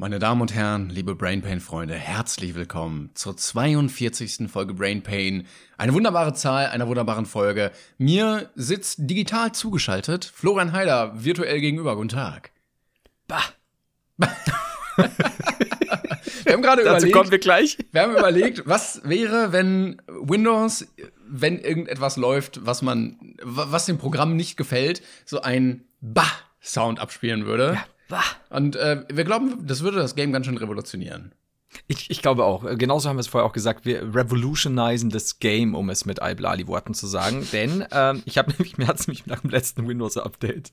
Meine Damen und Herren, liebe Brainpain-Freunde, herzlich willkommen zur 42. Folge Brainpain. Eine wunderbare Zahl einer wunderbaren Folge. Mir sitzt digital zugeschaltet Florian Heider virtuell gegenüber. Guten Tag. Bah. wir haben gerade überlegt, kommen wir gleich. wir haben überlegt, was wäre, wenn Windows, wenn irgendetwas läuft, was man, was dem Programm nicht gefällt, so ein Bah-Sound abspielen würde. Ja, bah. Und äh, wir glauben, das würde das Game ganz schön revolutionieren. Ich, ich glaube auch. Genauso haben wir es vorher auch gesagt. Wir revolutionisen das Game, um es mit Iblali-Worten zu sagen. Denn ähm, ich habe nämlich, mir hat es mich nach dem letzten Windows-Update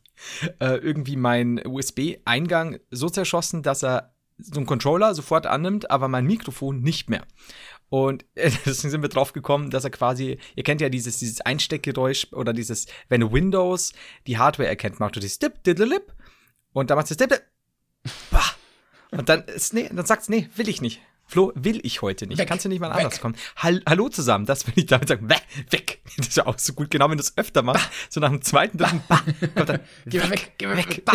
äh, irgendwie meinen USB-Eingang so zerschossen, dass er so einen Controller sofort annimmt, aber mein Mikrofon nicht mehr. Und äh, deswegen sind wir drauf gekommen, dass er quasi, ihr kennt ja dieses, dieses Einsteckgeräusch oder dieses, wenn Windows die Hardware erkennt, macht du dieses Dip, Diddlelip und dann macht es Dip, bah. Und dann ist, nee, dann sagt's, nee, will ich nicht. Flo, will ich heute nicht. Weg, Kannst du nicht mal weg. anders kommen? Hall Hallo zusammen, das will ich damit sagen. Weg, weg. Das ist ja auch so gut, genau wenn du es öfter machst. So nach dem zweiten, dritten, bah, kommt dann, Geh mal weg, geh weg. Bah.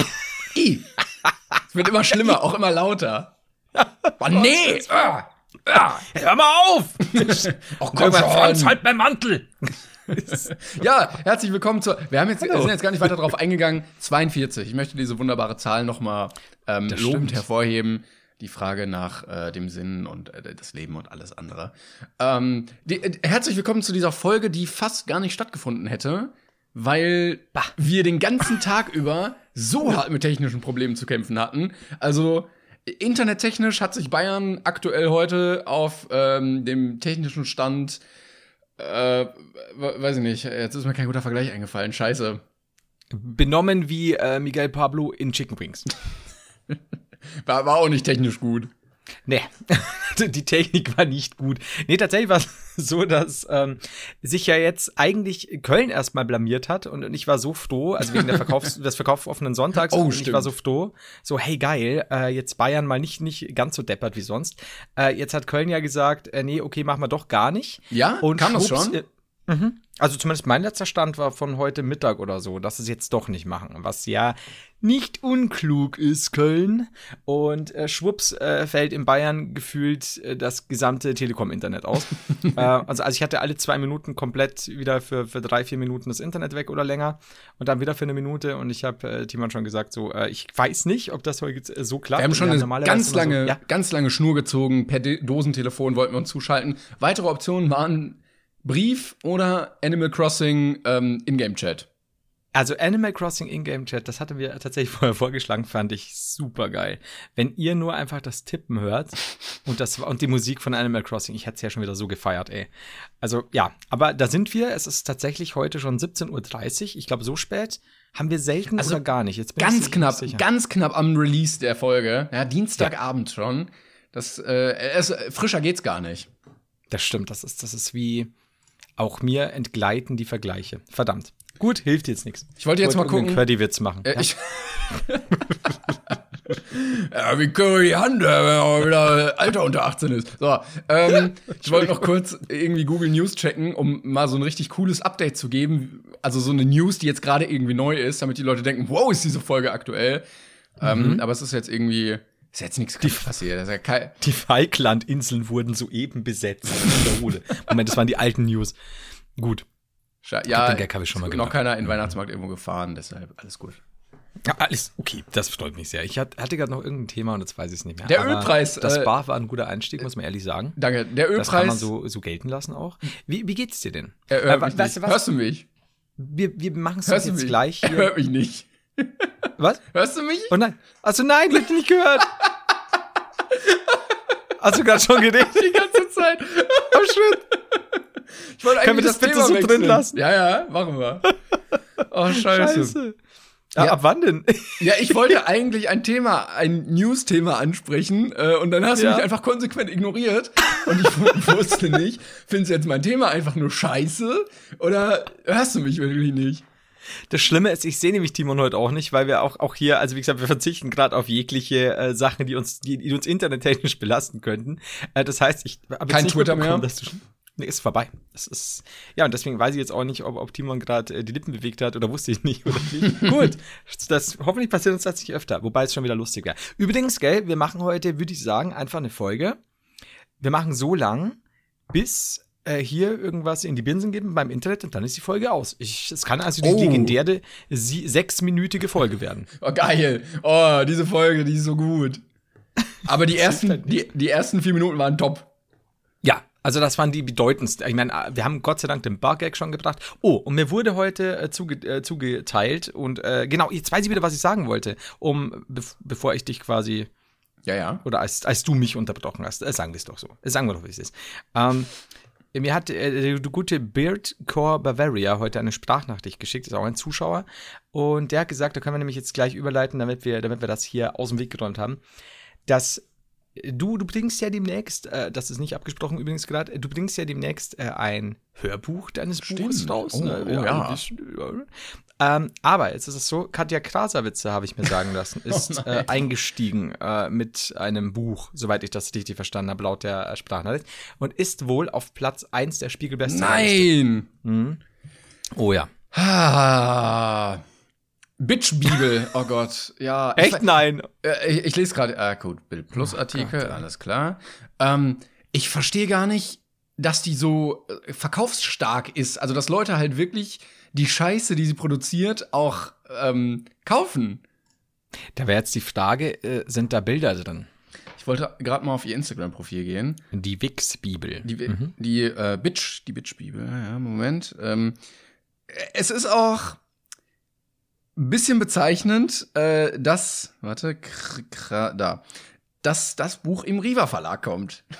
I. Es wird immer schlimmer, auch immer lauter. Oh, nee! Ah. Ah. hör mal auf! Oh, komm Franz, halt mein Mantel! Ja, herzlich willkommen zur. Wir haben jetzt, wir sind jetzt gar nicht weiter drauf eingegangen. 42. Ich möchte diese wunderbare Zahl nochmal ähm, Das lobend stimmt. hervorheben. Die Frage nach äh, dem Sinn und äh, das Leben und alles andere. Ähm, die, äh, herzlich willkommen zu dieser Folge, die fast gar nicht stattgefunden hätte, weil wir den ganzen Tag über so hart mit technischen Problemen zu kämpfen hatten. Also internettechnisch hat sich Bayern aktuell heute auf ähm, dem technischen Stand äh, we- weiß ich nicht. Jetzt ist mir kein guter Vergleich eingefallen. Scheiße. Benommen wie äh, Miguel Pablo in Chicken Wings. War, war auch nicht technisch gut. Nee, die Technik war nicht gut. Nee, tatsächlich war es so, dass ähm, sich ja jetzt eigentlich Köln erstmal blamiert hat und, und ich war so froh, also wegen der Verkaufs des verkaufsoffenen Sonntags, Oh, und ich war so froh, so hey geil, äh, jetzt Bayern mal nicht nicht ganz so deppert wie sonst. Äh, jetzt hat Köln ja gesagt, äh, nee, okay, machen wir doch gar nicht. Ja? Und Kam das schon? äh, Mhm. Also zumindest mein letzter Stand war von heute Mittag oder so, dass sie es jetzt doch nicht machen, was ja nicht unklug ist, Köln. Und äh, schwupps äh, fällt in Bayern gefühlt äh, das gesamte Telekom-Internet aus. äh, also, also ich hatte alle zwei Minuten komplett wieder für, für drei, vier Minuten das Internet weg oder länger und dann wieder für eine Minute. Und ich habe äh, Timon schon gesagt, so, äh, ich weiß nicht, ob das heute äh, so klappt. Wir haben schon eine normalerweise ganz lange, So, ja, ganz lange Schnur gezogen. Per De Dosentelefon wollten wir uns zuschalten. Weitere Optionen waren Brief oder Animal Crossing ähm, Ingame-Chat. Also Animal Crossing Ingame Chat, das hatten wir tatsächlich vorher vorgeschlagen, fand ich super geil. Wenn ihr nur einfach das Tippen hört und das und die Musik von Animal Crossing, ich hätte es ja schon wieder so gefeiert, ey. Also ja, aber da sind wir. Es ist tatsächlich heute schon 17:30 Uhr. Ich glaube, so spät haben wir selten Also oder gar nicht. Jetzt bin ich Ganz sich knapp, sicher. ganz knapp am Release der Folge. Ja, Dienstagabend schon. Das, äh, es, frischer geht's gar nicht. Das stimmt. Das ist das ist wie auch mir entgleiten die Vergleiche. Verdammt. Gut, hilft jetzt nichts. Ich wollte jetzt mal gucken. Querdi-Witz machen. Äh, ja. ich ja, wie können wir die Hand, äh, wenn auch wieder Alter unter 18 ist. So, ähm, ich wollte noch kurz irgendwie Google News checken, um mal so ein richtig cooles Update zu geben. Also so eine News, die jetzt gerade irgendwie neu ist, damit die Leute denken, wow, ist diese Folge aktuell. Ähm, aber es ist jetzt irgendwie, ist jetzt nichts passiert. Das ist ja kein, Die Falklandinseln wurden soeben besetzt. Moment, das waren die alten News. Gut. Sche- ja, den Gag habe ich schon mal noch keiner in Weihnachtsmarkt irgendwo gefahren, deshalb alles gut. Ja, alles okay, das freut mich sehr. Ich hat- hatte gerade noch irgendein Thema und jetzt weiß ich es nicht mehr. Der Aber Ölpreis, Das äh, Bar war ein guter Einstieg, muss man ehrlich sagen. Danke. Der Das kann man Ölpreis. so, so gelten lassen auch. Wie, wie geht's dir denn? er Äh, weißt nicht. du was? Hörst du mich? Wir, wir machen es jetzt gleich Er hier. hört mich nicht. Was? Hörst du mich? Oh nein. Also nein, ich hab dich nicht gehört. Hast du gerade schon geredet? die ganze Zeit. Oh shit. Ich wollte Können wir eigentlich das bitte Thema so drin wechseln. lassen? Ja, ja, machen wir. Oh, scheiße. Scheiße. Ja. Ab wann denn? Ja, ich wollte eigentlich ein Thema, ein News-Thema ansprechen äh, und dann hast du Ja. mich einfach konsequent ignoriert und ich wu- wusste nicht, findest du jetzt mein Thema einfach nur scheiße oder hörst du mich wirklich nicht? Das Schlimme ist, ich sehe nämlich Timon heute auch nicht, weil wir auch, auch hier, also wie gesagt, wir verzichten gerade auf jegliche äh, Sachen, die uns, die, die uns internettechnisch belasten könnten. Äh, das heißt, ich habe Kein nicht Twitter mehr? Dass du nee, ist vorbei. Das ist, ja, und deswegen weiß ich jetzt auch nicht, ob, ob Timon gerade äh, die Lippen bewegt hat oder wusste ich nicht oder nicht. Gut, das, hoffentlich passiert uns das nicht öfter, wobei es schon wieder lustig wäre. Übrigens, gell, wir machen heute, würde ich sagen, einfach eine Folge. Wir machen so lang, bis äh, hier irgendwas in die Binsen geben beim Internet und dann ist die Folge aus. Ich, es kann also die Oh. legendäre sie, sechsminütige Folge werden. Oh, geil. Oh, diese Folge, die ist so gut. Aber die ersten, die, die ersten vier Minuten waren top. Ja, also das waren die bedeutendsten. Ich meine, wir haben Gott sei Dank den Bug-Gag schon gebracht. Oh, und mir wurde heute äh, zuge äh, zugeteilt und äh, genau, jetzt weiß ich wieder, was ich sagen wollte, um bev bevor ich dich quasi Ja, ja. oder als, als du mich unterbrochen hast. Äh, sagen wir es doch so. Äh, sagen wir doch, wie es ist. Ähm, mir hat äh, der gute Beardcore Bavaria heute eine Sprachnachricht geschickt, ist auch ein Zuschauer. Und der hat gesagt, da können wir nämlich jetzt gleich überleiten, damit wir, damit wir das hier aus dem Weg geräumt haben, dass du, du bringst ja demnächst, äh, das ist nicht abgesprochen übrigens gerade, du bringst ja demnächst äh, ein Hörbuch deines Buches raus. Oh, ne? oh, ja. Ähm, aber jetzt ist es so, Katja Krasavitze, habe ich mir sagen lassen, ist Oh äh, eingestiegen äh, mit einem Buch, soweit ich das richtig verstanden habe, laut der äh, Sprachnachricht, und ist wohl auf Platz 1 der Spiegelbestsellerliste. Nein. Oh ja. Ah. Bitch-Bibel, oh Gott, ja. Ich- Echt nein. Äh, ich, ich lese gerade, ah, gut, Bild Plus Artikel, alles klar. Ähm, ich verstehe gar nicht, dass die so äh, verkaufsstark ist. Also, dass Leute halt wirklich die Scheiße, die sie produziert, auch ähm, kaufen. Da wäre jetzt die Frage, äh, sind da Bilder drin? Ich wollte gerade mal auf ihr Instagram-Profil gehen. Die Wix-Bibel. Die, die äh, Bitch, die Bitch-Bibel, ja, Moment. Ähm, es ist auch ein bisschen bezeichnend, äh, dass, warte, kr, kr, da, dass das Buch im Riva Verlag kommt.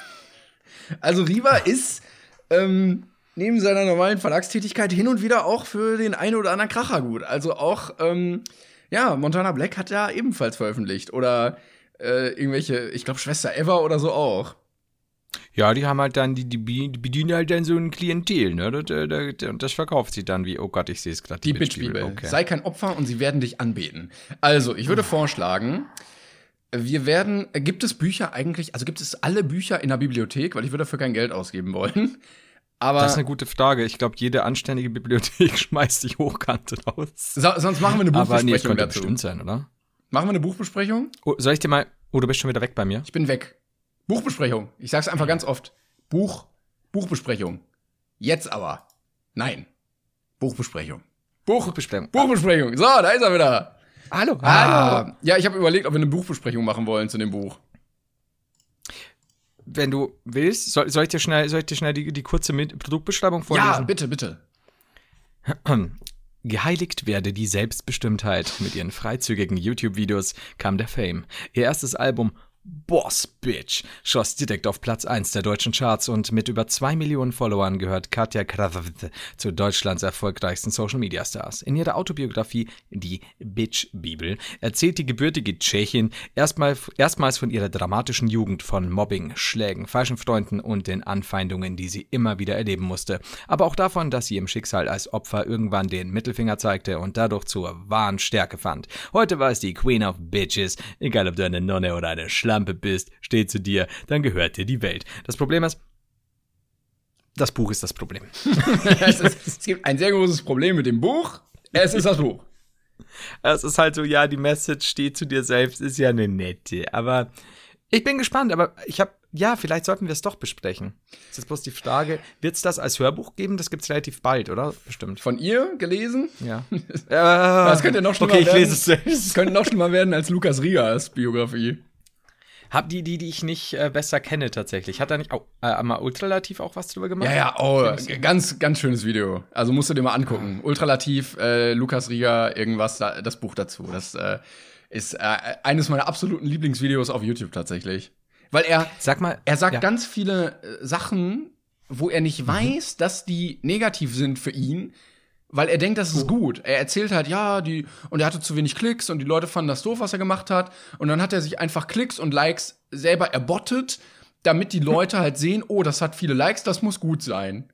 Also Riva ist ähm, neben seiner normalen Verlagstätigkeit hin und wieder auch für den einen oder anderen Kracher gut. Also auch, ähm, ja, Montana Black hat ja ebenfalls veröffentlicht. Oder äh, irgendwelche, ich glaube, Schwester Eva oder so auch. Ja, die haben halt dann, die, die die bedienen halt dann so ein Klientel, ne? Das, äh, das, das verkauft sie dann wie, oh Gott, ich sehe es gerade. Die Bitch-Bibel. Okay. Sei kein Opfer und sie werden dich anbeten. Also, ich würde vorschlagen, wir werden, äh, gibt es Bücher eigentlich, also gibt es alle Bücher in der Bibliothek, weil ich würde dafür kein Geld ausgeben wollen. Aber Das ist eine gute Frage. Ich glaube, jede anständige Bibliothek schmeißt sich hochkant raus. so, sonst machen wir eine Aber nee, Buchbesprechung es könnte dazu. bestimmt sein, oder? Machen wir eine Buchbesprechung? Oh, soll ich dir mal. Oh, du bist schon wieder weg bei mir. Ich bin weg. Buchbesprechung. Ich sag's einfach ganz oft. Buch, Buchbesprechung. Jetzt aber. Nein. Buchbesprechung. Buch, Buchbesprechung. Buchbesprechung. So, da ist er wieder. Hallo, Ah, ja, ich habe überlegt, ob wir eine Buchbesprechung machen wollen zu dem Buch. Wenn du willst, soll, soll ich dir schnell, soll ich dir schnell die, die kurze Mit Produktbeschreibung vorlesen? Ja, bitte, bitte. Geheiligt werde die Selbstbestimmtheit. Mit ihren freizügigen YouTube-Videos kam der Fame. Ihr erstes Album Boss Bitch schoss direkt auf Platz 1 der deutschen Charts und mit über 2 Millionen Followern gehört Katja Krasavice zu Deutschlands erfolgreichsten Social-Media-Stars. In ihrer Autobiografie Die Bitch-Bibel erzählt die gebürtige Tschechin erstmal, erstmals von ihrer dramatischen Jugend, von Mobbing, Schlägen, falschen Freunden und den Anfeindungen, die sie immer wieder erleben musste. Aber auch davon, dass sie im Schicksal als Opfer irgendwann den Mittelfinger zeigte und dadurch zur wahren Stärke fand. Heute war es die Queen of Bitches. Egal ob du eine Nonne oder eine Schlampe bist, steht zu dir, dann gehört dir die Welt. Das Problem ist, das Buch ist das Problem. es, ist, es gibt ein sehr großes Problem mit dem Buch. Es ist das Buch. Es ist halt so, ja, die Message steht zu dir selbst, ist ja eine nette. Aber ich bin gespannt, aber ich habe, ja, vielleicht sollten wir es doch besprechen. Es ist bloß die Frage, wird es das als Hörbuch geben? Das gibt es relativ bald, oder? Bestimmt. Von ihr gelesen? Ja. Das könnte noch schlimmer Okay, ich werden. lese es selbst. Es könnte noch schlimmer werden als Lukas Rias Biografie. Hab die, die, die ich nicht äh, besser kenne tatsächlich. Hat da nicht auch, äh, mal Ultralativ auch was drüber gemacht? Ja, ja, oh, ganz, ganz schönes Video. Also musst du dir mal angucken. Ultralativ, äh, Lukas Riga, irgendwas, da, das Buch dazu. Das äh, ist äh, eines meiner absoluten Lieblingsvideos auf YouTube tatsächlich. Weil er, Sag mal. er sagt ja. ganz viele äh, Sachen, wo er nicht weiß, dass die negativ sind für ihn, Weil er denkt, das ist gut. Er erzählt halt, ja, die, und er hatte zu wenig Klicks und die Leute fanden das doof, was er gemacht hat. Und dann hat er sich einfach Klicks und Likes selber erbottet, damit die Leute halt sehen, oh, das hat viele Likes, das muss gut sein.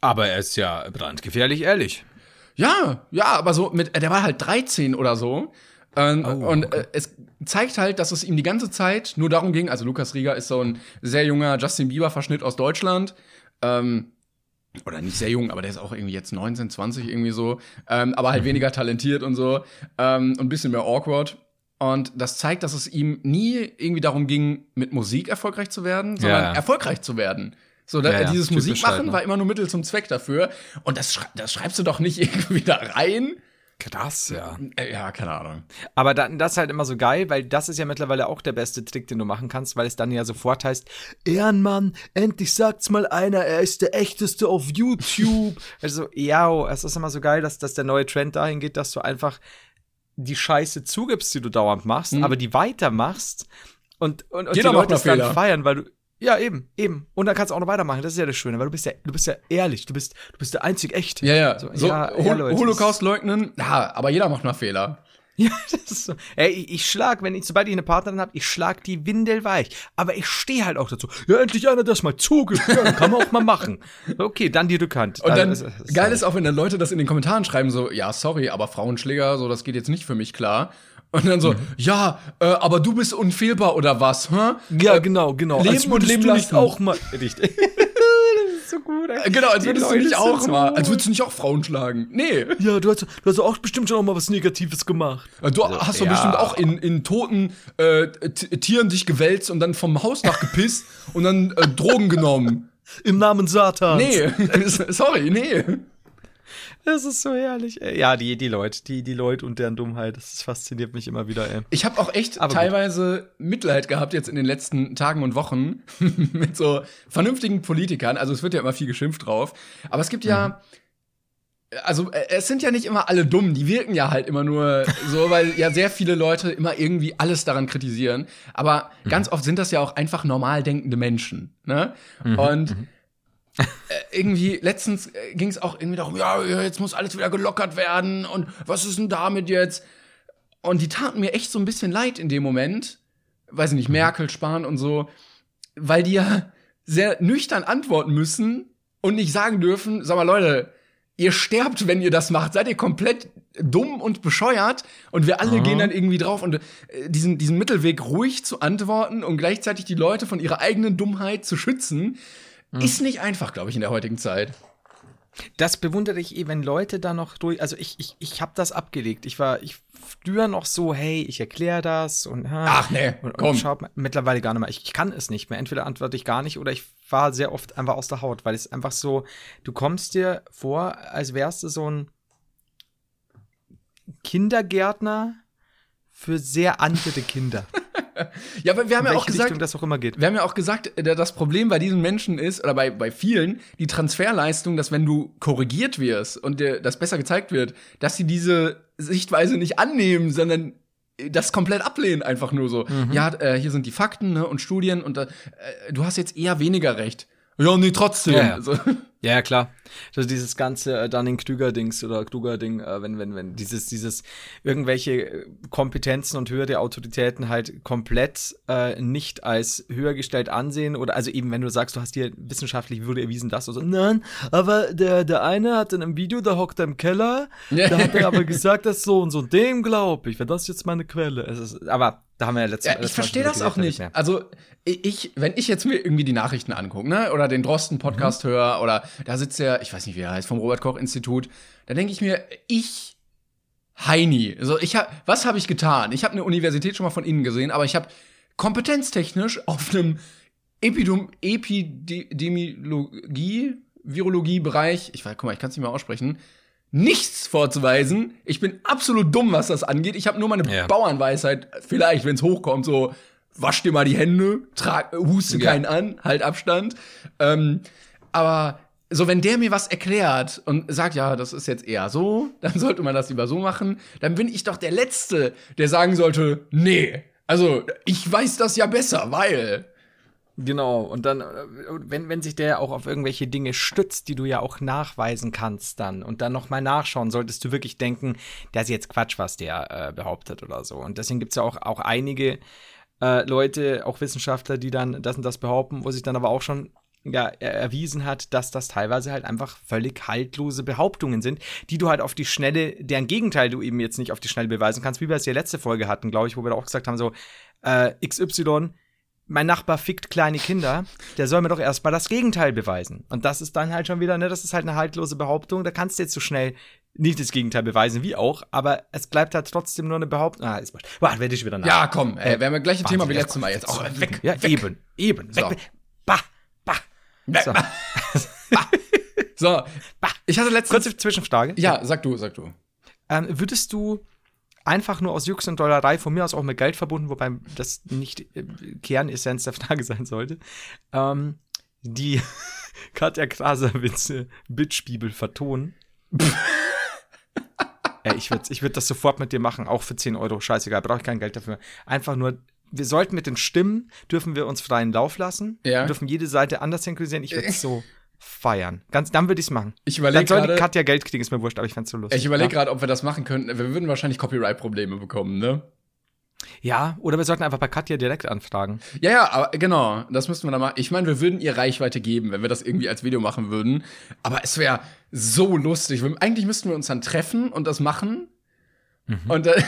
Aber er ist ja brandgefährlich ehrlich. Ja, ja, aber so mit, der war halt 13 oder so. Ähm, Oh, und äh, es zeigt halt, dass es ihm die ganze Zeit nur darum ging, also Lukas Rieger ist so ein sehr junger Justin Bieber-Verschnitt aus Deutschland. Ähm, oder nicht sehr jung, aber der ist auch irgendwie jetzt 19, 20 irgendwie so. Ähm, aber Mhm. halt weniger talentiert und so. Ähm, und ein bisschen mehr awkward. Und das zeigt, dass es ihm nie irgendwie darum ging, mit Musik erfolgreich zu werden, sondern Ja. erfolgreich zu werden. So, da, Ja, ja, dieses typisch Musikmachen halt, ne? war immer nur Mittel zum Zweck dafür. Und das, schrei das schreibst du doch nicht irgendwie da rein. Krass, ja. Äh, ja, keine Ahnung. Aber dann, das ist halt immer so geil, weil das ist ja mittlerweile auch der beste Trick, den du machen kannst, weil es dann ja sofort heißt, Ehrenmann, endlich sagt's mal einer, er ist der echteste auf YouTube. also, ja, es ist immer so geil, dass, dass der neue Trend dahin geht, dass du einfach die Scheiße zugibst, die du dauernd machst, aber die weitermachst und, und, und die Jeder macht Leute es dann feiern, weil du ja, eben, eben. Und dann kannst du auch noch weitermachen. Das ist ja das Schöne, weil du bist ja, du bist ja ehrlich. Du bist, du bist der einzig echte. Ja, ja. So, So, ja, Hol ja, Leute, das- Holocaust leugnen, ja, aber jeder macht mal Fehler. Ja, das ist so. Ey, ich, ich schlag, wenn ich, sobald ich eine Partnerin habe, ich schlag die Windel weich. Aber ich stehe halt auch dazu. Ja, endlich einer, das mal zugibt. Ja, kann man auch mal machen. Okay, dann die Rückhand. Und dann, Also, es- es- geil ist auch, wenn dann Leute das in den Kommentaren schreiben, so, ja, sorry, aber Frauenschläger, so, das geht jetzt nicht für mich klar. Und dann Mhm. so, ja, äh, aber du bist unfehlbar oder was, hä? Ja, Äh, genau, genau. Leben Als und leben du nicht lassen. auch mal. Richtig. das ist so gut, ey. Äh, Genau, als würdest du nicht auch so mal, als würdest du nicht auch Frauen schlagen. Nee. Ja, du hast, du hast auch bestimmt schon auch mal was Negatives gemacht. Äh, Du hast doch ja. bestimmt auch in, in toten äh, Tieren dich gewälzt und dann vom Hausdach gepisst und dann äh, Drogen genommen. Im Namen Satans. Nee, sorry, nee. Das ist so herrlich. Ey. Ja, die, die Leute, die, die Leute und deren Dummheit, das fasziniert mich immer wieder, ey. Ich habe auch echt Aber gut. teilweise Mitleid gehabt jetzt in den letzten Tagen und Wochen mit so vernünftigen Politikern. Also es wird ja immer viel geschimpft drauf. Aber es gibt ja, also äh, es sind ja nicht immer alle dumm. Die wirken ja halt immer nur so, weil ja sehr viele Leute immer irgendwie alles daran kritisieren. Aber ganz oft sind das ja auch einfach normal denkende Menschen. Ne? Und äh, irgendwie letztens ging es auch irgendwie darum, ja, jetzt muss alles wieder gelockert werden und was ist denn damit jetzt? Und die taten mir echt so ein bisschen leid in dem Moment. Weiß ich nicht, Merkel, Spahn und so, weil die ja sehr nüchtern antworten müssen und nicht sagen dürfen, sag mal Leute, ihr sterbt, wenn ihr das macht. Seid ihr komplett dumm und bescheuert? Und wir alle gehen dann irgendwie drauf und äh, diesen, diesen Mittelweg ruhig zu antworten und gleichzeitig die Leute von ihrer eigenen Dummheit zu schützen, ist nicht einfach, glaube ich, in der heutigen Zeit. Das bewundere ich eh, wenn Leute da noch durch. Also ich, ich, ich habe das abgelegt. Ich war, ich früher noch so, hey, ich erkläre das und ha, Ach, nee, und, komm. und schaut mittlerweile gar nicht mehr. Ich, ich kann es nicht mehr. Entweder antworte ich gar nicht oder ich war sehr oft einfach aus der Haut, weil es einfach so, du kommst dir vor, als wärst du so ein Kindergärtner für sehr andere Kinder. Ja, aber wir haben ja auch gesagt, Richtung das auch immer geht. Wir haben ja auch gesagt, äh, das Problem bei diesen Menschen ist, oder bei, bei vielen, die Transferleistung, dass wenn du korrigiert wirst und dir das besser gezeigt wird, dass sie diese Sichtweise nicht annehmen, sondern äh, das komplett ablehnen, einfach nur so. Mhm. Ja, äh, hier sind die Fakten ne, und Studien und äh, du hast jetzt eher weniger recht. Ja, nee, trotzdem. Ja, ja. Also, Ja, ja, klar. Also dieses ganze äh, Dunning-Klüger-Dings oder Kluger-Ding, äh, wenn, wenn, wenn dieses, dieses irgendwelche äh, Kompetenzen und höhere Autoritäten halt komplett äh, nicht als höher gestellt ansehen oder also eben, wenn du sagst, du hast dir wissenschaftlich wurde erwiesen, das oder so, nein, aber der, der eine hat in einem Video, da hockt er im Keller, Ja. da hat er aber gesagt, das so und so, dem glaub ich, wäre das jetzt meine Quelle. Es ist, aber da haben wir ja letztes Ja, ich verstehe das auch nicht. ja. Also ich, wenn ich jetzt mir irgendwie die Nachrichten angucke, ne, oder den Drosten-Podcast Mhm. höre, oder da sitzt der, ich weiß nicht, wie er heißt, vom Robert-Koch-Institut, da denke ich mir, ich, Heini, also ich hab, was habe ich getan? Ich habe eine Universität schon mal von innen gesehen, aber ich habe kompetenztechnisch auf einem Epidem Epidemiologie, Virologie-Bereich, ich weiß, guck mal, ich kann es nicht mehr aussprechen, nichts vorzuweisen. Ich bin absolut dumm, was das angeht. Ich habe nur meine Ja. Bauernweisheit, vielleicht, wenn es hochkommt, so wasch dir mal die Hände, trag, huste Ja. keinen an, halt Abstand. Ähm, aber so, wenn der mir was erklärt und sagt, ja, das ist jetzt eher so, dann sollte man das lieber so machen, dann bin ich doch der Letzte, der sagen sollte, nee, also ich weiß das ja besser, weil. Genau, und dann, wenn, wenn sich der auch auf irgendwelche Dinge stützt, die du ja auch nachweisen kannst dann und dann nochmal nachschauen, solltest du wirklich denken, das ist jetzt Quatsch, was der äh, behauptet oder so. Und deswegen gibt es ja auch, auch einige äh, Leute, auch Wissenschaftler, die dann das und das behaupten, wo sich dann aber auch schon ja, erwiesen hat, dass das teilweise halt einfach völlig haltlose Behauptungen sind, die du halt auf die Schnelle, deren Gegenteil du eben jetzt nicht auf die Schnelle beweisen kannst, wie wir es ja letzte Folge hatten, glaube ich, wo wir da auch gesagt haben, so, äh, XY, mein Nachbar fickt kleine Kinder, der soll mir doch erstmal das Gegenteil beweisen. Und das ist dann halt schon wieder, ne, das ist halt eine haltlose Behauptung, da kannst du jetzt so schnell nicht das Gegenteil beweisen, wie auch, aber es bleibt halt trotzdem nur eine Behauptung. Ah, ist Warte, werde ich wieder nach. Ja, komm, ey, wir haben ja gleich ein Thema wie letztes Mal jetzt. Auch weg. Ja, weg. eben, eben. So. Weg, bah, bah. So. so. Ich hatte letztens. Kurze Zwischenfrage. Ja, sag du, sag du. Ähm, würdest du einfach nur aus Jux und Dollerei, von mir aus auch mit Geld verbunden, wobei das nicht äh, Kernessenz der Frage sein sollte, ähm, die Katja Krasavice Bitch-Bibel vertonen? Ey, ich würde ich würd das sofort mit dir machen, auch für 10 Euro. Scheißegal, brauche ich kein Geld dafür. Einfach nur, wir sollten mit den Stimmen, dürfen wir uns freien Lauf lassen. Ja. Wir dürfen jede Seite anders synchronisieren. Ich würde es so feiern. Ganz, dann würde ich es machen. Ich überlege Dann soll gerade- die Katja Geld kriegen, ist mir wurscht, aber ich fände so lustig. Ich überlege ja. gerade, ob wir das machen könnten. Wir würden wahrscheinlich Copyright-Probleme bekommen, ne? ja, oder wir sollten einfach bei Katja direkt anfragen. Ja, ja, aber genau, das müssten wir dann machen. Ich meine, wir würden ihr Reichweite geben, wenn wir das irgendwie als Video machen würden. Aber es wäre so lustig. Wir- Eigentlich müssten wir uns dann treffen und das machen. Mhm. Und dann,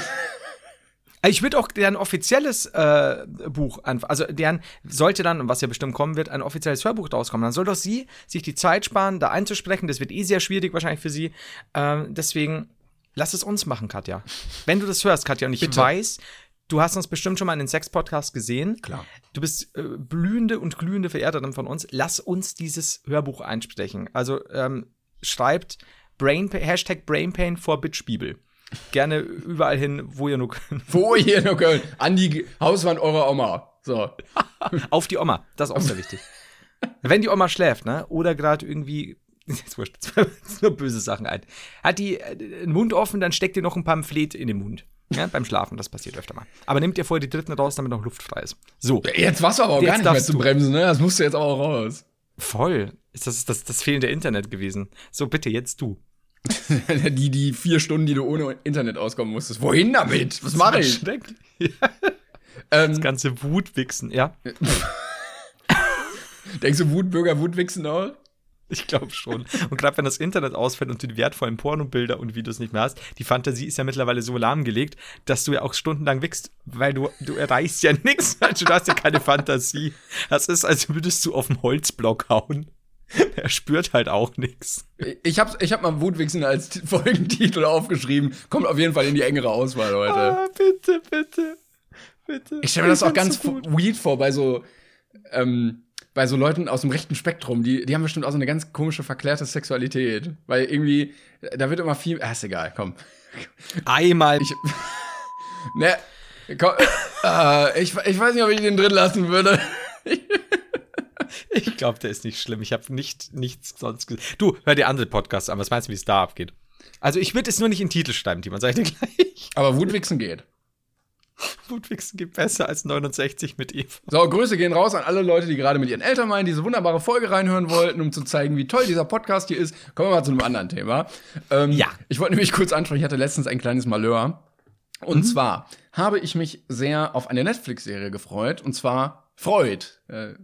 Ich würde auch deren offizielles äh, Buch, also deren sollte dann, was ja bestimmt kommen wird, ein offizielles Hörbuch rauskommen. Dann soll doch sie sich die Zeit sparen, da einzusprechen. Das wird eh sehr schwierig wahrscheinlich für sie. Ähm, deswegen lass es uns machen, Katja. Wenn du das hörst, Katja, und ich Bitte. weiß, du hast uns bestimmt schon mal in den Sex-Podcast gesehen. Klar. Du bist äh, blühende und glühende Verehrerin von uns. Lass uns dieses Hörbuch einsprechen. Also ähm, schreibt Brain, Hashtag Brainpain vor Bitchbibel. Gerne überall hin, wo ihr nur könnt. wo ihr nur könnt, an die Hauswand eurer Oma. So. Auf die Oma, das ist auch sehr wichtig. Wenn die Oma schläft, ne? Oder gerade irgendwie. Jetzt wurscht, jetzt nur böse Sachen ein. Hat die äh, den Mund offen, dann steckt ihr noch ein Pamphlet in den Mund. Ja, beim Schlafen, das passiert öfter mal. Aber nehmt ihr vorher die dritten raus, damit noch Luft frei ist. So, Jetzt war's aber auch Jetzt gar nicht mehr zu du. bremsen, ne? Das musst du jetzt auch raus. voll. Ist das das, das fehlende Internet gewesen? So, bitte, jetzt du. die, die vier Stunden, die du ohne Internet auskommen musstest. Wohin damit? Was mache ich? Schrecklich. Ähm, Das ganze Wutwichsen, ja. denkst du, Wutbürger Wutwichsen auch? Ich glaube schon. Und gerade wenn das Internet ausfällt und du die wertvollen Pornobilder und Videos nicht mehr hast, die Fantasie ist ja mittlerweile so lahmgelegt, dass du ja auch stundenlang wickst, weil du, du erreichst ja nichts. Also du hast ja keine Fantasie. Das ist, als würdest du auf den Holzblock hauen. Er spürt halt auch nichts. Ich hab, ich hab mal Wutwichsen als Folgentitel aufgeschrieben. Kommt auf jeden Fall in die engere Auswahl, Leute. Ah, bitte, bitte, bitte. Ich stelle mir das auch ganz so weird vor bei so, ähm, bei so Leuten aus dem rechten Spektrum. Die, die haben bestimmt auch so eine ganz komische, verklärte Sexualität. Weil irgendwie, da wird immer viel. Ah, ist egal, komm. Einmal. Ich, ne, komm, äh, ich, ich weiß nicht, ob ich den drin lassen würde. Ich glaube, der ist nicht schlimm. Ich habe nicht nichts sonst gesehen. Du, hör dir andere Podcasts an. Was meinst du, wie es da abgeht? Also ich würde es nur nicht in den Titel schreiben, Timon, sag ich dir gleich. Aber Wutwichsen geht. Wutwichsen geht besser als 69 mit Eva. So, Grüße gehen raus an alle Leute, die gerade mit ihren Eltern meinen, diese wunderbare Folge reinhören wollten, um zu zeigen, wie toll dieser Podcast hier ist. Kommen wir mal zu einem anderen Thema. Ähm, Ja. Ich wollte nämlich kurz ansprechen, ich hatte letztens ein kleines Malheur. Und Mhm. zwar habe ich mich sehr auf eine Netflix-Serie gefreut, und zwar Freud. Äh,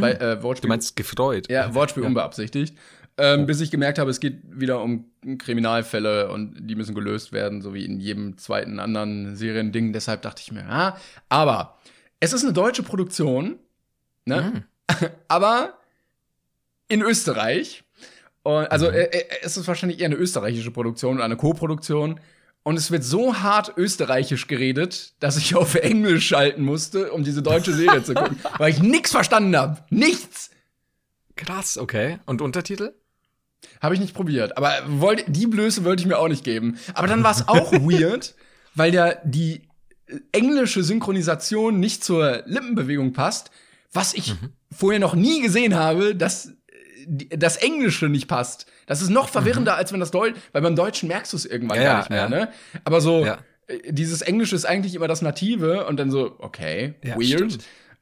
bei, äh, Wortspiel, Mhm. Du meinst gefreut? ja, Wortspiel unbeabsichtigt. Ähm, Bis ich gemerkt habe, es geht wieder um Kriminalfälle und die müssen gelöst werden, so wie in jedem zweiten anderen Seriending. Deshalb dachte ich mir, ja, aber es ist eine deutsche Produktion, ne? aber in Österreich. Und, also äh, äh, es ist wahrscheinlich eher eine österreichische Produktion oder eine Co-Produktion. Und es wird so hart österreichisch geredet, dass ich auf Englisch schalten musste, um diese deutsche Serie zu gucken, weil ich nichts verstanden habe. Nichts. Krass, okay. Und Untertitel? Habe ich nicht probiert. Aber wollte, die Blöße wollte ich mir auch nicht geben. Aber dann war es auch weird, weil ja die englische Synchronisation nicht zur Lippenbewegung passt, was ich vorher noch nie gesehen habe, dass das Englische nicht passt. Das ist noch verwirrender, als wenn das Deutsch, weil beim Deutschen merkst du es irgendwann Ja, gar nicht mehr, ja. ne? Aber so, Ja. äh, dieses Englische ist eigentlich immer das Native und dann so, okay, weird.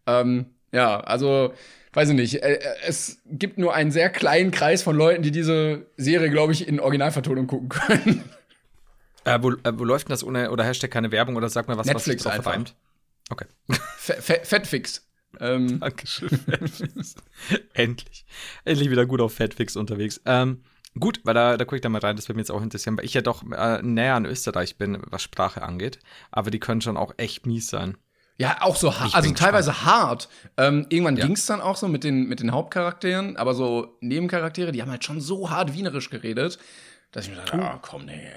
Ähm, Ja, also, weiß ich nicht. Äh, äh, es gibt nur einen sehr kleinen Kreis von Leuten, die diese Serie, glaube ich, in Originalvertonung gucken können. Äh, wo, äh, wo läuft denn das ohne oder Hashtag keine Werbung oder sag mal was, Netflix was einfach. reimt? Okay. Fe Fettfix. Ähm, Dankeschön. Fatfix. Endlich. Endlich wieder gut auf Fatfix unterwegs. Ähm, gut, weil da, da gucke ich da mal rein, das wird mich jetzt auch interessieren, weil ich ja doch äh, näher an Österreich bin, was Sprache angeht. Aber die können schon auch echt mies sein. ja, auch so hart, also teilweise hart. Ähm, irgendwann Ja. ging's dann auch so mit den, mit den Hauptcharakteren, aber so Nebencharaktere, die haben halt schon so hart wienerisch geredet, dass ich mir dachte, ah, komm, nee.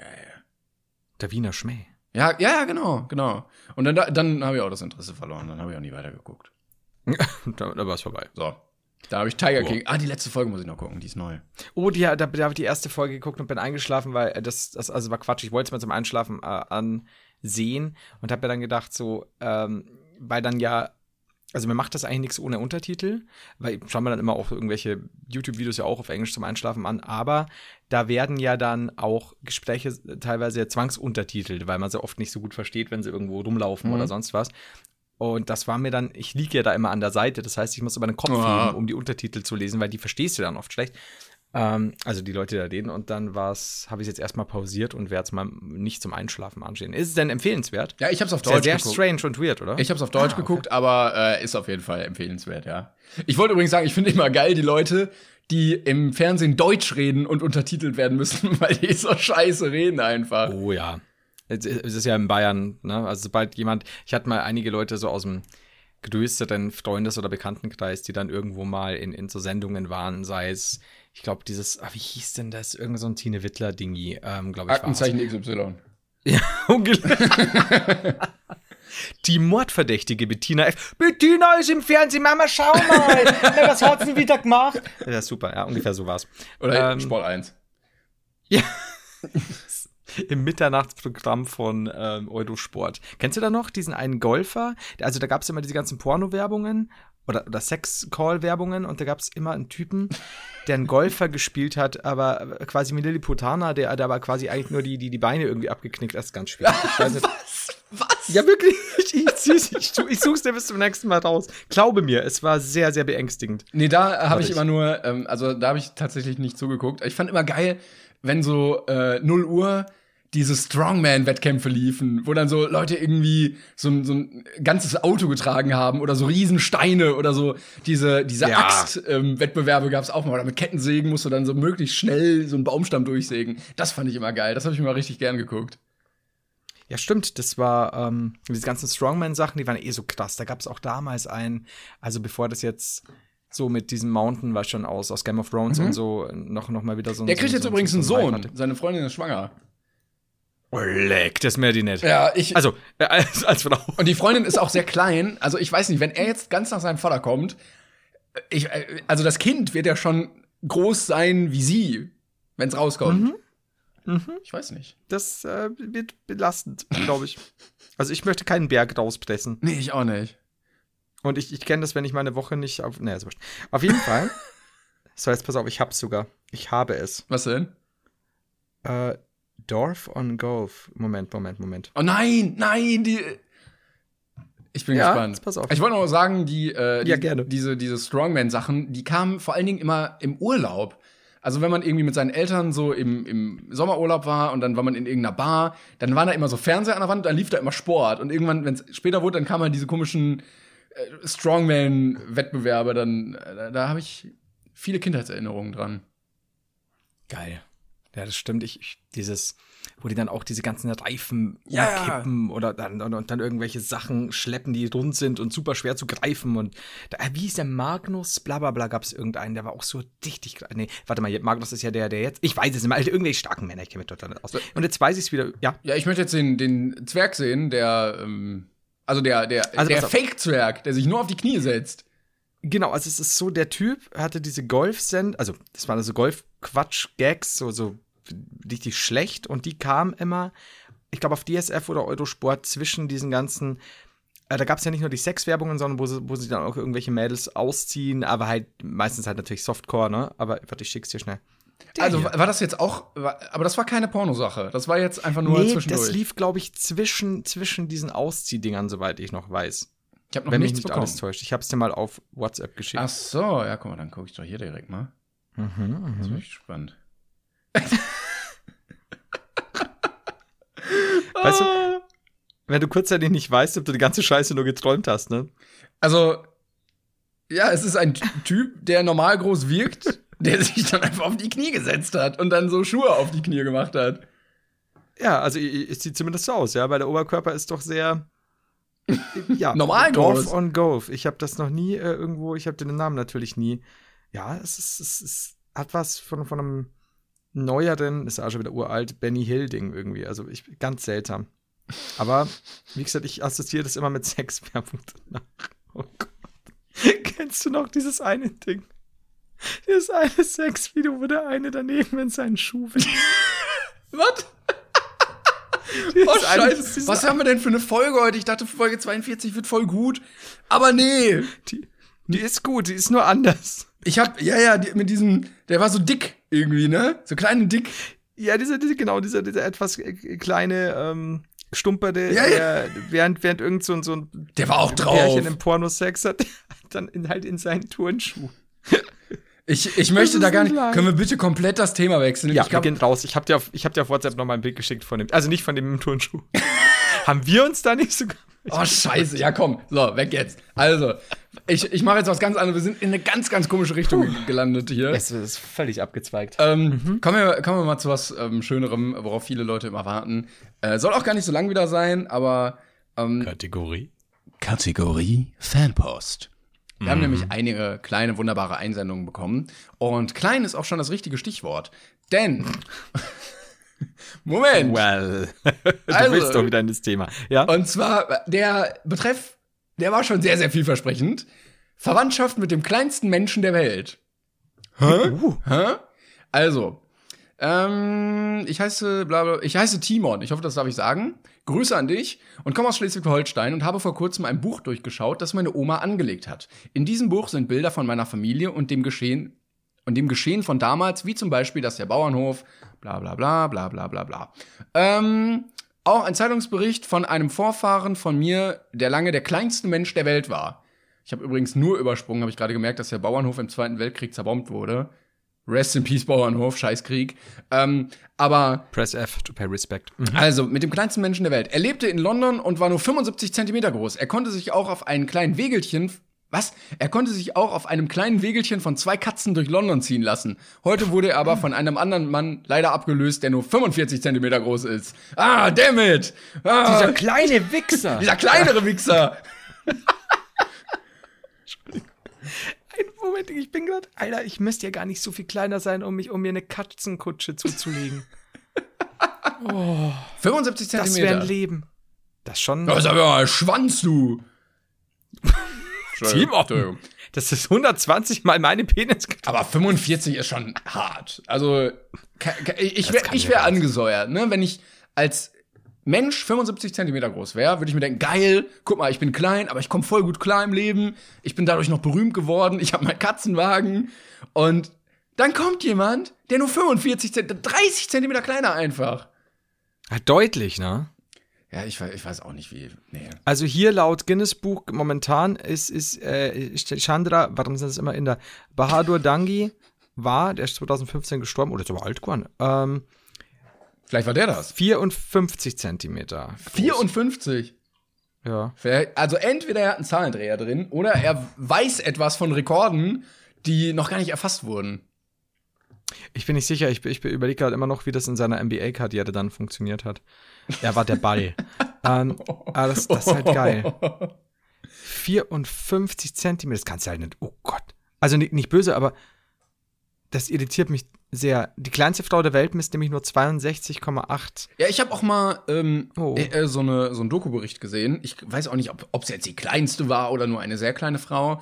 Der Wiener Schmäh. Ja, ja, ja, genau, genau. Und dann, dann habe ich auch das Interesse verloren, dann habe ich auch nie weitergeguckt. da da war es vorbei. So. Da habe ich Tiger. King. Ah, die letzte Folge muss ich noch gucken, die ist neu. Oh, die, da, da habe ich die erste Folge geguckt und bin eingeschlafen, weil äh, das, das also war Quatsch. Ich wollte es mir zum Einschlafen äh, ansehen und habe mir dann gedacht, so, ähm, weil dann ja, also mir macht das eigentlich nichts ohne Untertitel, weil ich schaue mir dann immer auch irgendwelche YouTube-Videos ja auch auf Englisch zum Einschlafen an, aber da werden ja dann auch Gespräche teilweise zwangsuntertitelt, weil man sie oft nicht so gut versteht, wenn sie irgendwo rumlaufen oder sonst was. Und das war mir dann, ich liege ja da immer an der Seite, das heißt, ich muss über den Kopf heben, um die Untertitel zu lesen, weil die verstehst du dann oft schlecht. Ähm, also die Leute, die da reden. Und dann war's, habe ich jetzt erstmal pausiert und werde es mal nicht zum Einschlafen ansehen. Ist es denn empfehlenswert? Ja, ich habe es auf Sehr, Deutsch sehr geguckt. strange und weird, oder? Ich habe es auf Deutsch Ah, okay. geguckt, aber äh, ist auf jeden Fall empfehlenswert, ja. Ich wollte übrigens sagen, ich finde immer geil die Leute, die im Fernsehen Deutsch reden und untertitelt werden müssen, weil die so scheiße reden einfach. Oh ja. Es es ist ja in Bayern, ne? Also sobald jemand, ich hatte mal einige Leute so aus dem größeren Freundes- oder Bekanntenkreis, die dann irgendwo mal in, in so Sendungen waren, sei es, ich glaube, dieses, ah, wie hieß denn das? Irgend so ein Tine Wittler-Dingi, ähm, glaube ich. war's. Aktenzeichen XY. Unge- Die Mordverdächtige Bettina F. Bettina ist im Fernsehen, Mama, schau mal. Na, was hat sie denn wieder gemacht? Ja, super, ja, ungefähr so war's. Oder Ähm, Sport 1. Ja. Im Mitternachtsprogramm von ähm, Eurosport. Kennst du da noch diesen einen Golfer? Also da gab es immer diese ganzen Porno-Werbungen oder, oder Sex-Call-Werbungen und da gab es immer einen Typen, der einen Golfer gespielt hat, aber quasi mit Lilliputana, der, der aber quasi eigentlich nur die, die, die Beine irgendwie abgeknickt hat. Das ist ganz schwierig. Was? Was? Ja, wirklich. Ich, ich, ich, such's dir bis zum nächsten Mal raus. Glaube mir, es war sehr, sehr beängstigend. Nee, da habe ich ich- immer nur, ähm, also da habe ich tatsächlich nicht zugeguckt. Ich fand immer geil, wenn so äh, 0 Uhr diese Strongman-Wettkämpfe liefen, wo dann so Leute irgendwie so, ein- so ein ganzes Auto getragen haben oder so Riesensteine oder so diese, diese Ja. Axt-Wettbewerbe gab's auch mal. Oder mit Kettensägen musst du dann so möglichst schnell so einen Baumstamm durchsägen. Das fand ich immer geil. Das habe ich immer richtig gern geguckt. Ja, stimmt. Das war, ähm, diese ganzen Strongman-Sachen, die waren eh so krass. Da gab es auch damals einen, also bevor das jetzt so mit diesem Mountain war schon aus, aus Game of Thrones und so noch, noch mal wieder so ein Mhm. Der kriegt so, jetzt so, übrigens so einen Sohn. Seine Freundin ist schwanger. Oh, leck, das mehr die nicht. Ja, ich. Also, äh, als, als Frau. Und die Freundin ist auch sehr klein. Also ich weiß nicht, wenn er jetzt ganz nach seinem Vater kommt, ich, äh, also das Kind wird ja schon groß sein wie sie, wenn es rauskommt. Ich weiß nicht. Das äh, wird belastend, glaube ich. Also, ich möchte keinen Berg rauspressen. Nee, ich auch nicht. Und ich, ich kenne das, wenn ich mal eine Woche nicht auf. Nee, ist wurscht. Auf jeden Fall. So, jetzt pass auf, ich hab's sogar. Ich habe es. Was denn? Äh, Dorf on Golf. Moment, Moment, Moment. Oh nein, nein, die. Ich bin Ja, gespannt. pass auf. Ich wollte noch sagen, die, äh, die Ja, gerne. diese, diese Strongman-Sachen, die kamen vor allen Dingen immer im Urlaub. Also wenn man irgendwie mit seinen Eltern so im, im Sommerurlaub war und dann war man in irgendeiner Bar, dann waren da immer so Fernseher an der Wand, dann lief da immer Sport. Und irgendwann, wenn es später wurde, dann kamen halt diese komischen äh, Strongman-Wettbewerbe. Dann, äh, da, da habe ich viele Kindheitserinnerungen dran. Geil. Ja, das stimmt. Ich, ich dieses, wo die dann auch diese ganzen Reifen Ja. umkippen oder dann, und, und dann irgendwelche Sachen schleppen, die rund sind und super schwer zu greifen. Und da, wie hieß der Magnus? Blablabla bla, bla, gab es irgendeinen, der war auch so dichtig. Nee, warte mal, Magnus ist ja der, der jetzt. Ich weiß es nicht mehr, also irgendwelche starken Männer, ich kenne mich total nicht aus. Und jetzt weiß ich es wieder. Ja, Ja, ich möchte jetzt den, den Zwerg sehen, der, ähm, also der, der, Also der. Fake-Zwerg, der sich nur auf die Knie setzt. Genau, also es ist so, der Typ hatte diese Golf-Send, also das waren also Golf-Quatsch-Gags, so, so richtig schlecht und die kamen immer, ich glaube auf DSF oder Eurosport zwischen diesen ganzen, äh, da gab es ja nicht nur die Sexwerbungen, sondern wo sie, wo sie dann auch irgendwelche Mädels ausziehen, aber halt meistens halt natürlich Softcore, ne? Aber warte, ich schick's dir schnell. Der also hier. war das jetzt auch, war, aber das war keine Pornosache. Das war jetzt einfach nur nee, zwischendurch. das lief, glaube ich, zwischen, zwischen diesen Ausziehdingern, soweit ich noch weiß. Ich habe noch Wenn mich nichts nicht bekommen. alles täuscht. Ich habe es dir mal auf WhatsApp geschickt. Ach so, ja, guck mal, dann gucke ich doch hier direkt mal. Mhm, Das ist echt spannend. Weißt du, wenn du kurzzeitig nicht weißt, ob du die ganze Scheiße nur geträumt hast, ne? Also, ja, es ist ein Ty- Typ, der normal groß wirkt, der sich dann einfach auf die Knie gesetzt hat und dann so Schuhe auf die Knie gemacht hat. Ja, also es sieht zumindest so aus, ja, weil der Oberkörper ist doch sehr ja, Normal Dorf groß. on Golf. Ich habe das noch nie äh, irgendwo, ich habe den Namen natürlich nie. Ja, es ist, es ist hat was von, von einem neueren, ist ja auch schon wieder uralt, Benny Hill Ding irgendwie. Also ich ganz seltsam. Aber wie gesagt, ich assoziiere das immer mit Sexwerbung danach. Oh Gott. Kennst du noch dieses eine Ding? Dieses eine Sexvideo, wo der eine daneben in seinen Schuh will. Was? Oh, scheiße. Was haben wir denn für eine Folge heute? Ich dachte, Folge 42 wird voll gut. Aber nee. Die, die ist gut, die ist nur anders. Ich hab, ja, ja, die, mit diesem, der war so dick irgendwie, ne? So klein und dick. Ja, dieser, diese, genau, dieser, dieser etwas äh, kleine, ähm, stumperte, Ja, ja. der, während, während irgend so, ein- so ein Der war auch drauf. Pärchen im Porno Sex hat, dann in, halt in seinen Turnschuh. Ich, ich möchte da gar nicht leid. Können wir bitte komplett das Thema wechseln? Ja, ich wir glaub, gehen raus. Ich hab dir auf, ich hab dir auf WhatsApp noch mal ein Bild geschickt von dem, also nicht von dem im Turnschuh. Haben wir uns da nicht so Oh, scheiße. Ja, komm. So, weg jetzt. Also, ich, ich mache jetzt was ganz anderes. Wir sind in eine ganz, ganz komische Richtung gelandet hier. Es ist völlig abgezweigt. Ähm, kommen, wir, kommen wir mal zu was ähm, Schönerem, worauf viele Leute immer warten. Äh, soll auch gar nicht so lang wieder sein, aber ähm, Kategorie. Kategorie Fanpost. Wir haben nämlich einige kleine, wunderbare Einsendungen bekommen. Und klein ist auch schon das richtige Stichwort. Denn. Moment. Well. du Also- willst doch wieder in das Thema. Ja? Und zwar, der Betreff, der war schon sehr, sehr vielversprechend. Verwandtschaft mit dem kleinsten Menschen der Welt. Hä? Hä? Also, ähm, ich heiße, bla, bla, ich heiße Timon, ich hoffe, das darf ich sagen. Grüße an dich und komme aus Schleswig-Holstein und habe vor kurzem ein Buch durchgeschaut, das meine Oma angelegt hat. In diesem Buch sind Bilder von meiner Familie und dem Geschehen und dem Geschehen von damals, wie zum Beispiel, dass der Bauernhof, bla bla bla bla bla bla bla. Ähm, auch ein Zeitungsbericht von einem Vorfahren von mir, der lange der kleinste Mensch der Welt war. Ich habe übrigens nur übersprungen, habe ich gerade gemerkt, dass der Bauernhof im Zweiten Weltkrieg zerbombt wurde. Rest in Peace Bauernhof, Scheißkrieg. Ähm, aber Press F to pay respect. also, mit dem kleinsten Menschen der Welt. Er lebte in London und war nur 75 Zentimeter groß. Er konnte sich auch auf einen kleinen Wegelchen. Was? Er konnte sich auch auf einem kleinen Wegelchen von zwei Katzen durch London ziehen lassen. Heute wurde er aber von einem anderen Mann leider abgelöst, der nur 45 Zentimeter groß ist. Ah, damn it! Ah, Dieser kleine Wichser. dieser kleinere Wichser! Ein Moment, ich bin gerade. Alter, ich müsste ja gar nicht so viel kleiner sein, um mich, um mir eine Katzenkutsche zuzulegen. 75 Das wäre Zentimeter. ein Leben. Das schon. Das ist aber ein Schwanz, du! Entschuldigung, Entschuldigung. Das ist 120 mal meine Penis. Aber 45 ist schon hart. Also, ich wäre ich wär angesäuert, ne? Wenn ich als Mensch 75 Zentimeter groß wäre, würde ich mir denken, geil, guck mal, ich bin klein, aber ich komme voll gut klar im Leben. Ich bin dadurch noch berühmt geworden. Ich habe meinen Katzenwagen. Und dann kommt jemand, der nur 45 Zentimeter, 30 Zentimeter kleiner einfach. Ja, deutlich, ne? Ja, ich, weiß- ich weiß auch nicht, wie. Nee. Also hier laut Guinness Buch momentan ist, ist äh, Chandra, warum sind es immer in der Bahadur Dangi war, der ist 2015 gestorben, oder ist aber alt geworden, ähm, Vielleicht war der das. 54 Zentimeter. groß. 54. Ja. Also entweder er hat einen Zahlendreher drin oder er weiß etwas von Rekorden, die noch gar nicht erfasst wurden. Ich bin nicht sicher, ich, ich überlege gerade immer noch, wie das in seiner NBA-Karriere dann funktioniert hat. Er war der Ball. ähm, aber das, das ist halt geil. 54 Zentimeter, das kannst du halt nicht. Oh Gott. Also nicht, nicht böse, aber das irritiert mich sehr. Die kleinste Frau der Welt misst nämlich nur 62,8. Ja, ich habe auch mal ähm, Oh. äh, äh, so, eine, so einen Doku-Bericht gesehen. Ich weiß auch nicht, ob es jetzt die kleinste war oder nur eine sehr kleine Frau.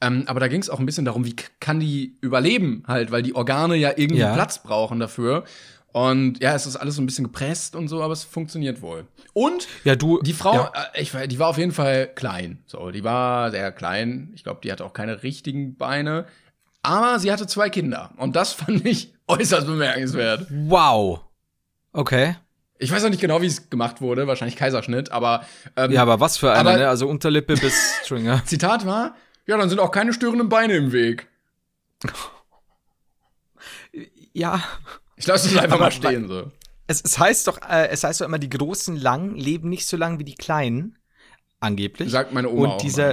Ähm, aber da ging es auch ein bisschen darum, wie kann die überleben halt, weil die Organe ja irgendwie Ja. Platz brauchen dafür. Und ja, es ist alles so ein bisschen gepresst und so, aber es funktioniert wohl. Und Ja, du. die Frau, Ja. äh, ich, die war auf jeden Fall klein. So, die war sehr klein. Ich glaube, die hatte auch keine richtigen Beine. Aber sie hatte zwei Kinder. Und das fand ich äußerst bemerkenswert. Wow. Okay. Ich weiß auch nicht genau, wie es gemacht wurde, wahrscheinlich Kaiserschnitt, aber ähm, Ja, aber was für einer, ne? Also Unterlippe bis Stringer. Zitat war, ja, dann sind auch keine störenden Beine im Weg. Ja. Ich lasse es einfach mal stehen so. Es, es heißt doch, äh, es heißt doch immer, die großen Lang leben nicht so lang wie die kleinen. Angeblich. Sagt meine Oma Und auch dieser,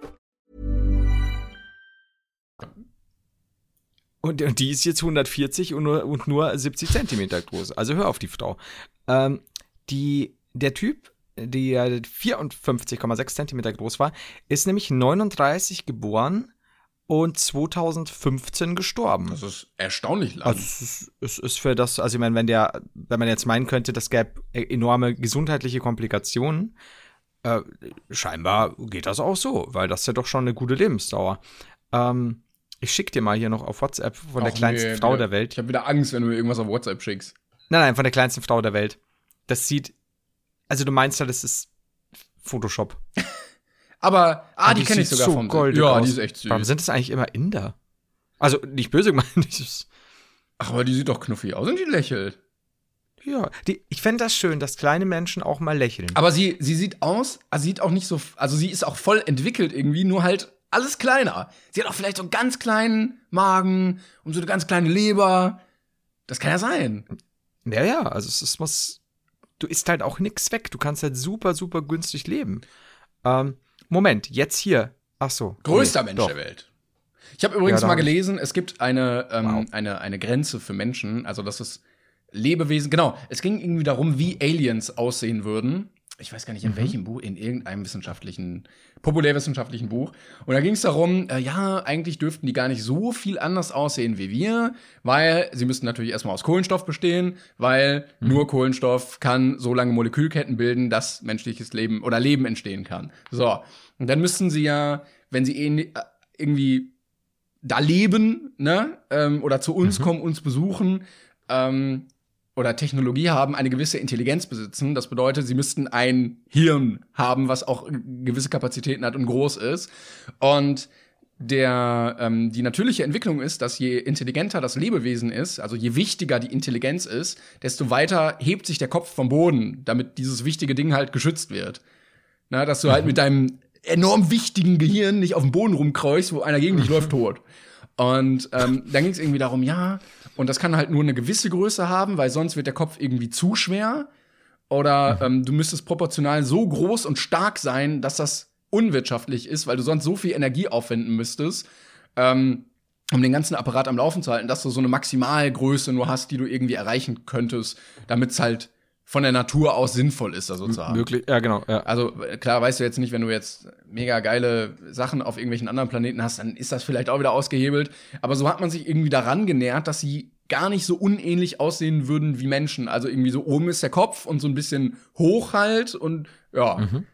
und, und die ist jetzt 140 und nur, und nur 70 Zentimeter groß. Also hör auf die Frau. Ähm, die, der Typ, der 54,6 Zentimeter groß war, ist nämlich 39 geboren und 2015 gestorben. Das ist erstaunlich lang. Also es ist, es ist für das, also ich meine, wenn der, wenn man jetzt meinen könnte, das gäbe enorme gesundheitliche Komplikationen, äh, scheinbar geht das auch so, weil das ist ja doch schon eine gute Lebensdauer. Ähm, ich schick dir mal hier noch auf WhatsApp von der Ach, kleinsten nee, Frau wieder- der Welt. Ich habe wieder Angst, wenn du mir irgendwas auf WhatsApp schickst. Nein, nein, von der kleinsten Frau der Welt. Das sieht, also du meinst ja, das ist Photoshop. Aber, ah, die, sieht kenne ich sogar so vom goldig Ja, aus. die ist echt süß. Warum sind das eigentlich immer Inder? Also nicht böse gemeint, ist- Ach, aber die sieht doch knuffig aus und die lächelt. ja, die, ich fände das schön, dass kleine Menschen auch mal lächeln. Aber sie, sie sieht aus, also sieht auch nicht so, also sie ist auch voll entwickelt irgendwie, nur halt alles kleiner. Sie hat auch vielleicht so einen ganz kleinen Magen und so eine ganz kleine Leber. Das kann ja sein. Ja, ja, also es ist was, du isst halt auch nix weg. Du kannst halt super, super günstig leben. Ähm, Moment, jetzt hier. Ach so. Größter nee, Mensch doch. der Welt. Ich habe übrigens Ja, mal gelesen, es gibt eine, ähm, Wow. eine, eine Grenze für Menschen, also dass es Lebewesen, genau, es ging irgendwie darum, wie Aliens aussehen würden. Ich weiß gar Mhm. nicht, in welchem Buch, in irgendeinem wissenschaftlichen, populärwissenschaftlichen Buch. Und da ging es darum, äh, ja, eigentlich dürften die gar nicht so viel anders aussehen wie wir, weil sie müssten natürlich erstmal aus Kohlenstoff bestehen, weil Mhm. nur Kohlenstoff kann so lange Molekülketten bilden, dass menschliches Leben oder Leben entstehen kann. So. Und dann müssten sie ja, wenn sie eh, irgendwie da leben, ne, ähm, oder zu uns kommen, uns besuchen, ähm, oder Technologie haben, eine gewisse Intelligenz besitzen. Das bedeutet, sie müssten ein Hirn haben, was auch gewisse Kapazitäten hat und groß ist. Und der, ähm, die natürliche Entwicklung ist, dass je intelligenter das Lebewesen ist, also je wichtiger die Intelligenz ist, desto weiter hebt sich der Kopf vom Boden, damit dieses wichtige Ding halt geschützt wird. Na, dass du halt mit deinem enorm wichtigen Gehirn nicht auf dem Boden rumkreuchst, wo einer gegen dich läuft tot. Und ähm, dann ging es irgendwie darum, ja, und das kann halt nur eine gewisse Größe haben, weil sonst wird der Kopf irgendwie zu schwer. Oder ähm, du müsstest proportional so groß und stark sein, dass das unwirtschaftlich ist, weil du sonst so viel Energie aufwenden müsstest, ähm, um den ganzen Apparat am Laufen zu halten, dass du so eine Maximalgröße nur hast, die du irgendwie erreichen könntest, damit es halt von der Natur aus sinnvoll ist, das so zu haben. Möglich, ja, genau. Ja. Also äh, klar, weißt du jetzt nicht, wenn du jetzt mega geile Sachen auf irgendwelchen anderen Planeten hast, dann ist das vielleicht auch wieder ausgehebelt. Aber so hat man sich irgendwie daran genähert, dass sie gar nicht so unähnlich aussehen würden wie Menschen. Also irgendwie so oben ist der Kopf und so ein bisschen hoch halt und ja. Mhm.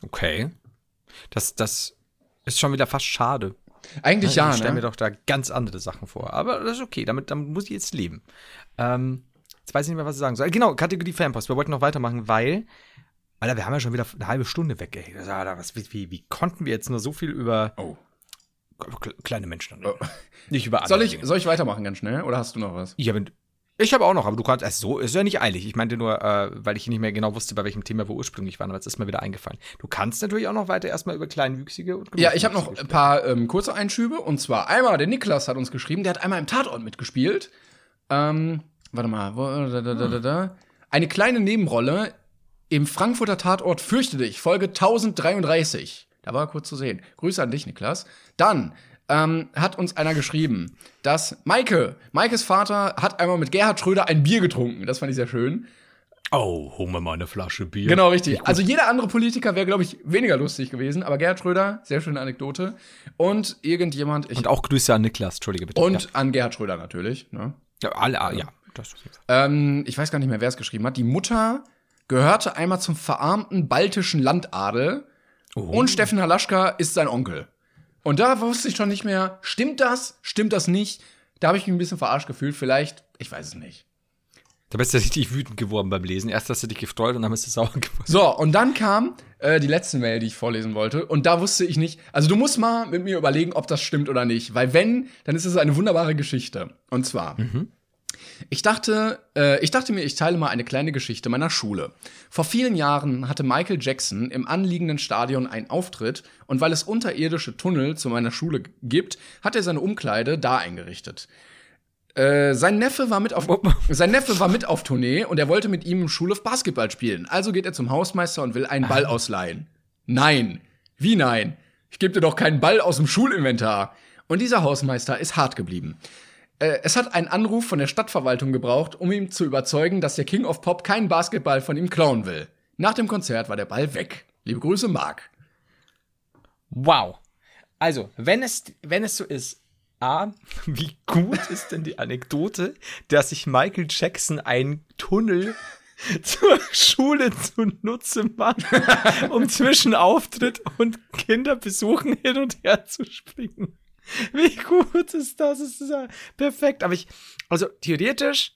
Okay. Das, das ist schon wieder fast schade. Eigentlich ja, ich stelle mir ne? doch da ganz andere Sachen vor. Aber das ist okay, damit, damit muss ich jetzt leben. Ähm, jetzt weiß ich nicht mehr, was ich sagen soll. Genau, Kategorie Fanpost. Wir wollten noch weitermachen, weil, Alter, wir haben ja schon wieder eine halbe Stunde weg. Ey. Alter, was, wie, wie, konnten wir jetzt nur so viel über Oh. kle- kleine Menschen reden? Oh. Nicht über andere Soll ich, Dinge. soll ich weitermachen ganz schnell oder hast du noch was? Ich habe ich habe auch noch, aber du kannst erst so, ist ja nicht eilig. Ich meinte nur, äh, weil ich nicht mehr genau wusste, bei welchem Thema wir ursprünglich waren, aber jetzt ist mir wieder eingefallen. Du kannst natürlich auch noch weiter erstmal über Kleinwüchsige und Ja, ich habe noch ein paar ähm, kurze Einschübe. Und zwar einmal, der Niklas hat uns geschrieben, der hat einmal im Tatort mitgespielt. Ähm, warte mal, da, da, da, da, da. Eine kleine Nebenrolle im Frankfurter Tatort Fürchte dich, Folge 1033. Da war er kurz zu sehen. Grüße an dich, Niklas. Dann ähm, hat uns einer geschrieben, dass Maike, Maikes Vater, hat einmal mit Gerhard Schröder ein Bier getrunken. Das fand ich sehr schön. Oh, hol mir mal eine Flasche Bier. Genau, richtig. Also jeder andere Politiker wäre, glaube ich, weniger lustig gewesen. Aber Gerhard Schröder, sehr schöne Anekdote. Und irgendjemand, ich, Und auch Grüße an Niklas, entschuldige bitte. und an Gerhard Schröder natürlich. Ne? ja, ja alle, ah, ja. Das. Ähm, ich weiß gar nicht mehr, wer es geschrieben hat. Die Mutter gehörte einmal zum verarmten baltischen Landadel und Steffen Halaschka ist sein Onkel. Und da wusste ich schon nicht mehr, stimmt das, stimmt das nicht? Da habe ich mich ein bisschen verarscht gefühlt, vielleicht, ich weiß es nicht. Da bist du richtig wütend geworden beim Lesen. Erst hast du dich gefreut und dann bist du sauer geworden. So, und dann kam äh, die letzte Mail, die ich vorlesen wollte. Und da wusste ich nicht, also du musst mal mit mir überlegen, ob das stimmt oder nicht. Weil wenn, dann ist es eine wunderbare Geschichte. Und zwar, ich dachte, äh, ich dachte mir, ich teile mal eine kleine Geschichte meiner Schule. Vor vielen Jahren hatte Michael Jackson im anliegenden Stadion einen Auftritt und weil es unterirdische Tunnel zu meiner Schule gibt, hat er seine Umkleide da eingerichtet. Äh, sein Neffe war mit auf sein Neffe war mit auf Tournee und er wollte mit ihm im Schulhof Basketball spielen. Also geht er zum Hausmeister und will einen Ball ausleihen. Nein. Wie nein? Ich gebe dir doch keinen Ball aus dem Schulinventar. Und dieser Hausmeister ist hart geblieben. Äh, es hat einen Anruf von der Stadtverwaltung gebraucht, um ihm zu überzeugen, dass der King of Pop keinen Basketball von ihm klauen will. Nach dem Konzert war der Ball weg. Liebe Grüße, Marc. Wow. Also, wenn es, wenn es so ist, A, wie gut ist denn die Anekdote, dass sich Michael Jackson einen Tunnel zur Schule zunutze macht, um zwischen Auftritt und Kinderbesuchen hin und her zu springen. Wie gut ist das? Es ist ja perfekt. Aber ich, also theoretisch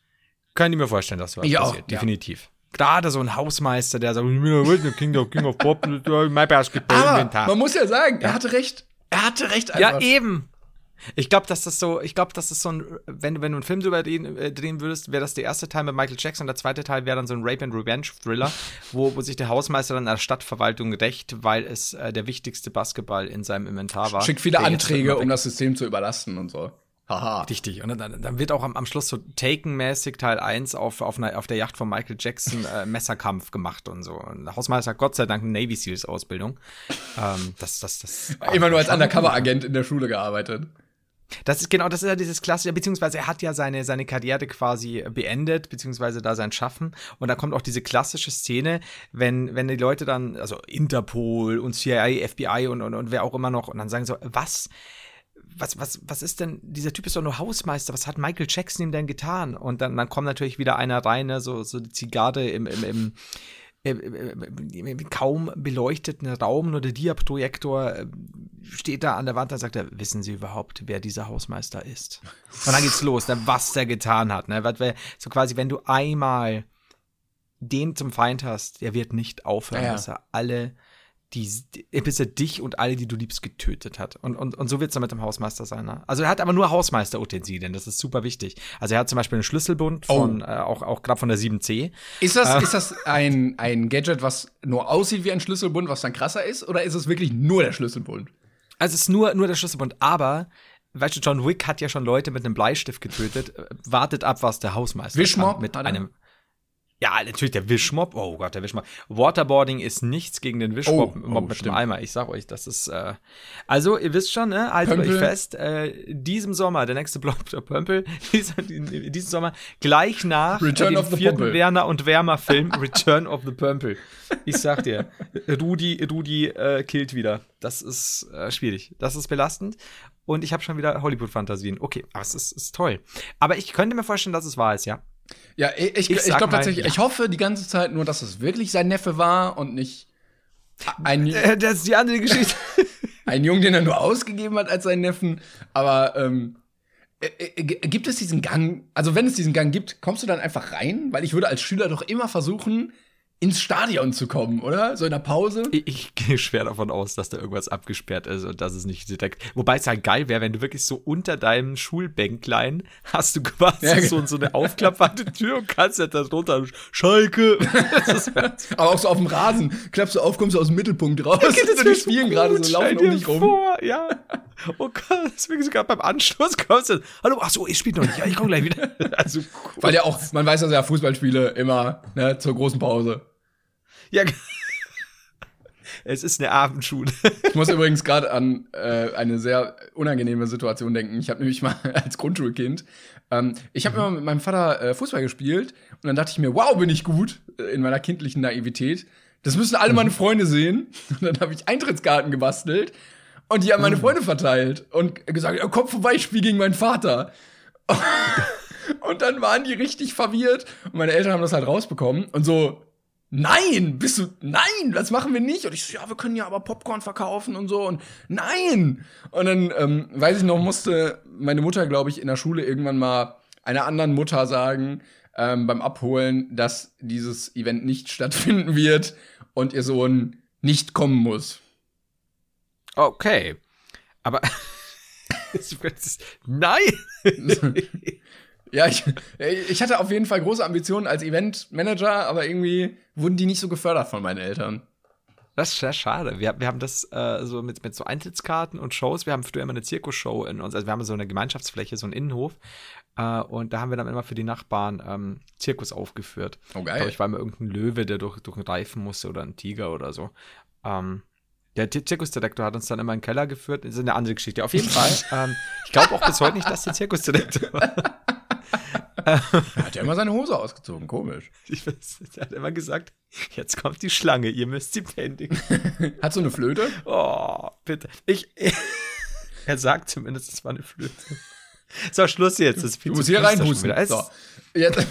kann ich mir vorstellen, dass was Ich auch, passiert. ja. Definitiv. Gerade so ein Hausmeister, der sagt, King of, King of Pop, mein Basketball Aber Inventar. man muss ja sagen, er hatte recht. Er hatte recht Ja, einfach. eben. Ich glaube, dass das so, ich glaube, dass das so ein, wenn, wenn du einen Film drüber drehen, äh, drehen würdest, wäre das der erste Teil mit Michael Jackson, der zweite Teil wäre dann so ein Rape and Revenge Thriller, wo, wo sich der Hausmeister dann an der Stadtverwaltung rächt, weil es äh, der wichtigste Basketball in seinem Inventar war. Schickt viele Anträge, um das System zu überlasten und so. Haha. Richtig. Und dann, dann wird auch am, am Schluss so Taken-mäßig Teil 1 auf, auf, einer, auf der Yacht von Michael Jackson äh, Messerkampf gemacht und so. Und der Hausmeister hat Gott sei Dank eine Navy Seals Ausbildung. Ähm, das, das, das. Immer nur als Undercover-Agent in der Schule gearbeitet. Das ist genau, das ist ja dieses klassische, beziehungsweise er hat ja seine, seine Karriere quasi beendet, beziehungsweise da sein Schaffen. Und da kommt auch diese klassische Szene, wenn, wenn die Leute dann, also Interpol und CIA, FBI und, und, und wer auch immer noch, und dann sagen so, was, was, was, was ist denn, dieser Typ ist doch nur Hausmeister, was hat Michael Jackson ihm denn getan? Und dann, dann kommt natürlich wieder einer rein, ne, so, so die Zigarre im, im, im kaum beleuchteten Raum, nur der Dia-Projektor äh, steht da an der Wand, da sagt er, wissen Sie überhaupt, wer dieser Hausmeister ist? Und dann geht's los, ne, was der getan hat. Ne? So quasi, wenn du einmal den zum Feind hast, der wird nicht aufhören, Ja, ja. dass er alle, die, bis er dich und alle, die du liebst, getötet hat. Und, und, und so wird's dann mit dem Hausmeister sein. Ne? Also er hat aber nur Hausmeister-Utensilien, das ist super wichtig. Also er hat zum Beispiel einen Schlüsselbund von, äh, auch, auch gerade von der 7C. Ist das, ist das ein, ein Gadget, was nur aussieht wie ein Schlüsselbund, was dann krasser ist? Oder ist es wirklich nur der Schlüsselbund? Also es ist nur, nur der Schlüsselbund, aber weißt du, John Wick hat ja schon Leute mit einem Bleistift getötet. Äh, Wartet ab, was der Hausmeister Wischmopp kann mit einem. Ja, natürlich der Wischmopp. Oh Gott, der Wischmopp. Waterboarding ist nichts gegen den Wischmopp Oh, oh, mit dem stimmt. Eimer. Ich sag euch, das ist. Äh, also ihr wisst schon, ne? Haltet Pömpel. euch fest. Äh, diesem Sommer der nächste Block der Pömpel. Dieser, diesen Sommer gleich nach Return dem vierten Pömpel. Werner und Wärmer Film Return of the Pömpel. Ich sag dir, Rudi, Rudi äh, killt wieder. Das ist äh, schwierig. Das ist belastend. Und ich habe schon wieder Hollywood-Fantasien. Okay, aber es ist, ist toll. Aber ich könnte mir vorstellen, dass es wahr ist, ja. Ja, ich, ich, Ich glaube tatsächlich, ja. ich hoffe die ganze Zeit nur, dass es wirklich sein Neffe war und nicht ein, Äh, das ist die andere Geschichte. ein Jungen, den er nur ausgegeben hat als seinen Neffen. Aber ähm, äh, äh, gibt es diesen Gang, also wenn es diesen Gang gibt, kommst du dann einfach rein? Weil ich würde als Schüler doch immer versuchen, ins Stadion zu kommen, oder? So in der Pause. Ich, ich gehe schwer davon aus, dass da irgendwas abgesperrt ist und dass es nicht direkt. Wobei es halt geil wäre, wenn du wirklich so unter deinem Schulbänklein hast du quasi Ja, so, so eine aufklappbare Tür und kannst ja da drunter Schalke. Aber auch so auf dem Rasen. Klappst du auf, kommst du aus dem Mittelpunkt raus. das die spielen so gerade so, laufen um dich rum. Vor, ja. Oh Gott, deswegen sogar beim Anschluss kommst du. Hallo, ach so, ich spiele noch nicht. Ja, ich komme gleich wieder. Also, cool. Weil ja auch, man weiß, dass ja Fußballspiele immer ne, zur großen Pause. ja. Es ist eine Abendschule. Ich muss übrigens gerade an äh, eine sehr unangenehme Situation denken. Ich habe nämlich mal als Grundschulkind, ähm, ich habe immer mit meinem Vater äh, Fußball gespielt und dann dachte ich mir, wow, bin ich gut äh, in meiner kindlichen Naivität. Das müssen alle meine Freunde sehen. Und dann habe ich Eintrittskarten gebastelt und die an meine Freunde verteilt und gesagt, ja, komm vorbei, ich spiel gegen meinen Vater. Und dann waren die richtig verwirrt und meine Eltern haben das halt rausbekommen und so, nein, bist du, nein, das machen wir nicht. Und ich so, ja, wir können ja aber Popcorn verkaufen und so und nein. Und dann, ähm, weiß ich noch, musste meine Mutter, glaube ich, in der Schule irgendwann mal einer anderen Mutter sagen, ähm, beim Abholen, dass dieses Event nicht stattfinden wird und ihr Sohn nicht kommen muss. Okay. Aber. Nein! Ja, ich, ich hatte auf jeden Fall große Ambitionen als Eventmanager, aber irgendwie wurden die nicht so gefördert von meinen Eltern. Das ist sehr schade. Wir, wir haben das äh, so mit, mit so Eintrittskarten und Shows. Wir haben früher immer eine Zirkusshow in uns. Also wir haben so eine Gemeinschaftsfläche, so einen Innenhof. Äh, und da haben wir dann immer für die Nachbarn ähm, Zirkus aufgeführt. Oh, geil. Ich glaube, ich war immer irgendein Löwe, der durch, durch einen Reifen musste oder ein Tiger oder so. Ähm, der Zirkusdirektor hat uns dann immer in den Keller geführt. Das ist eine andere Geschichte. Auf jeden Fall. ähm, ich glaube auch bis heute nicht, dass der Zirkusdirektor war. Er hat ja immer seine Hose ausgezogen, komisch. Ich weiß, er hat immer gesagt, jetzt kommt die Schlange, ihr müsst sie bändigen. Hat so eine Flöte? Oh, bitte. Ich, er sagt zumindest, es war eine Flöte. So, Schluss jetzt. Das Du musst hier reinhusten. So. Jetzt.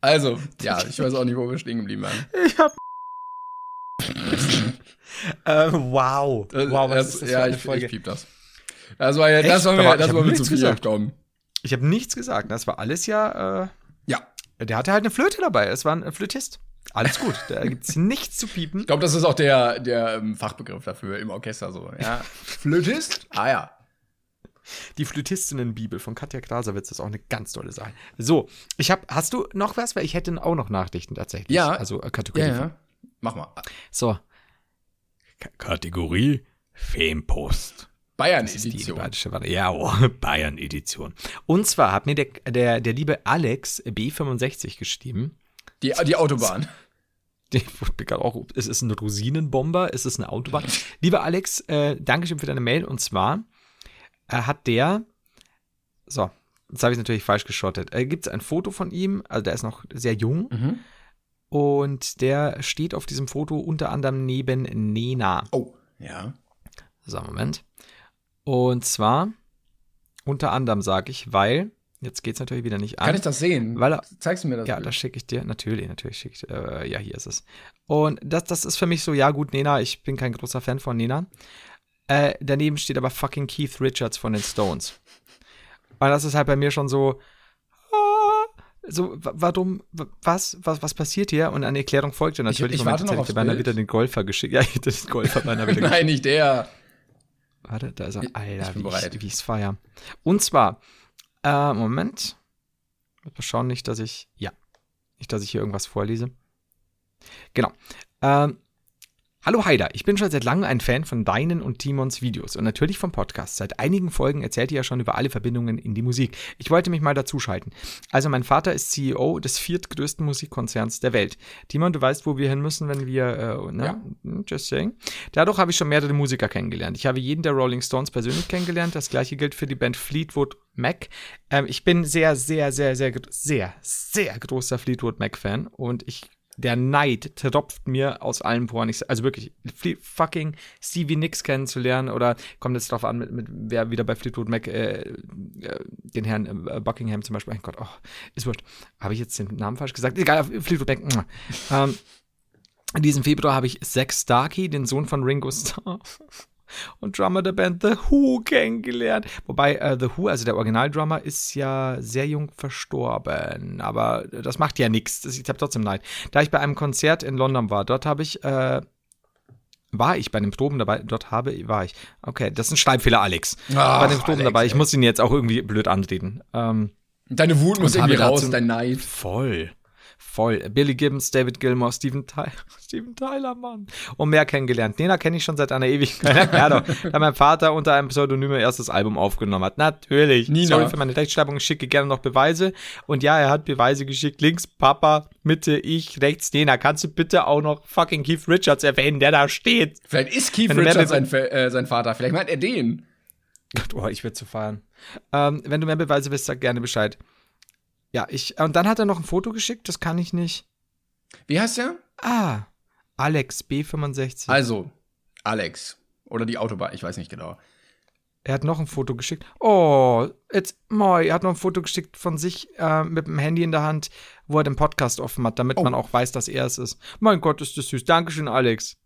Also, ja, ich weiß auch nicht, wo wir stehen geblieben waren. Ich hab. äh, wow. Das- Wow, was das, ist das ja, für eine ich, Folge? ich piep das. Das war ja, das Echt? war mir, das war mir zu viel, gesagt. Tom. Ich habe nichts gesagt. Das war alles ja. Ja. Äh, der hatte halt eine Flöte dabei. Es war ein Flötist. Alles gut. Da gibt's nichts zu piepen. Ich glaube, das ist auch der, der ähm, Fachbegriff dafür im Orchester so. Ja. Flötist? Ah ja. Die Flötistinnenbibel von Katja Krasowitz ist auch eine ganz tolle Sache. So, ich habe. Hast du noch was? Weil ich hätte auch noch Nachrichten tatsächlich. Ja. Also äh, Kategorie. Ja, ja. Mach mal. So. K Kategorie Famepost. Bayern Das ist die Edition. bayerische Variante. Ja, oh, Bayern-Edition. Und zwar hat mir der, der, der liebe Alex B65 geschrieben. Die, die Autobahn. Ich gerade auch, ist es ein Rosinenbomber? Ist es eine Autobahn? Lieber Alex, äh, Dankeschön für deine Mail. Und zwar äh, hat der, so, jetzt habe ich natürlich falsch geschottet. Äh, Gibt es ein Foto von ihm? Also der ist noch sehr jung. Mhm. Und der steht auf diesem Foto unter anderem neben Nena. Oh. Ja. So, Moment. Und zwar unter anderem sage ich, weil, jetzt geht es natürlich wieder nicht an. Kann ich das sehen? Weil Zeigst du mir das? Ja, das schicke ich dir. Natürlich, natürlich schicke ich äh, Ja, hier ist es. Und das, das ist für mich so, ja gut, Nena, ich bin kein großer Fan von Nena. Äh, daneben steht aber fucking Keith Richards von den Stones. Und das ist halt bei mir schon so, ah, so, wa- warum, wa- was, was, was passiert hier? Und eine Erklärung folgte natürlich. ich Moment, warte jetzt noch aufs ich beinahe wieder den Golfer geschickt. Ja, ich hätte den Golfer beinahe wieder geschickt. Nein, nicht der. Warte, da ist er. Alter, ich bin wie bereit. ich, wie ich's feier. Und zwar, äh, Moment. Mal schauen, nicht, dass ich, ja, nicht, dass ich hier irgendwas vorlese. Genau. Ähm, Hallo Haider, ich bin schon seit langem ein Fan von deinen und Timons Videos und natürlich vom Podcast. Seit einigen Folgen erzählt ihr ja schon über alle Verbindungen in die Musik. Ich wollte mich mal dazuschalten. Also mein Vater ist CEO des viertgrößten Musikkonzerns der Welt. Timon, du weißt, wo wir hin müssen, wenn wir, äh, ne? Ja. Just saying. Dadurch habe ich schon mehrere Musiker kennengelernt. Ich habe jeden der Rolling Stones persönlich kennengelernt. Das gleiche gilt für die Band Fleetwood Mac. Ähm, ich bin sehr, sehr, sehr, sehr, sehr, sehr großer Fleetwood Mac-Fan und ich der Neid tropft mir aus allen Poren. Ich, also wirklich, fucking Stevie Nicks kennenzulernen oder kommt jetzt drauf an, mit, mit wer wieder bei Fleetwood Mac, äh, äh, den Herrn äh, Buckingham zum Beispiel. Mein Gott, oh, ist wurscht. Habe ich jetzt den Namen falsch gesagt? Egal, Fleetwood Mac. Ähm, in diesem Februar habe ich Zack Starkey, den Sohn von Ringo Starr und Drummer der Band The Who kennengelernt. Wobei äh, The Who, also der Originaldrummer, ist ja sehr jung verstorben. Aber das macht ja nichts. Ich habe trotzdem Neid. Da ich bei einem Konzert in London war, dort habe ich, äh, war ich bei den Proben dabei, dort habe, war ich. Okay, das ist ein Schreibfehler, Alex. Ach, bei den Proben Alex, dabei. Ich ey. muss ihn jetzt auch irgendwie blöd antreten. Ähm, Deine Wut muss irgendwie raus, dein Neid. Voll. Voll. Billy Gibbons, David Gilmour, Steven Tyler, Steven Tyler, Mann. Und mehr kennengelernt. Nena kenne ich schon seit einer Ewigkeit. ja, doch. Da mein Vater unter einem Pseudonym ihr erstes Album aufgenommen hat. Natürlich. Nina. Sorry für meine Rechtschreibung. Ich schicke gerne noch Beweise. Und ja, er hat Beweise geschickt. Links Papa, Mitte ich, rechts Nena. Kannst du bitte auch noch fucking Keith Richards erwähnen, der da steht? Vielleicht ist Keith Wenn Richards sein, äh, sein Vater. Vielleicht meint er den. Gott, oh, ich will zu feiern. Ähm, wenn du mehr Beweise willst, sag gerne Bescheid. Ja, ich, und dann hat er noch ein Foto geschickt, das kann ich nicht. Wie heißt der? Ah, Alex B65. Also, Alex. Oder die Autobahn, ich weiß nicht genau. Er hat noch ein Foto geschickt. Oh, jetzt, moi, er hat noch ein Foto geschickt von sich äh, mit dem Handy in der Hand, wo er den Podcast offen hat, damit Oh. man auch weiß, dass er es ist. Mein Gott, ist das süß. Dankeschön, Alex.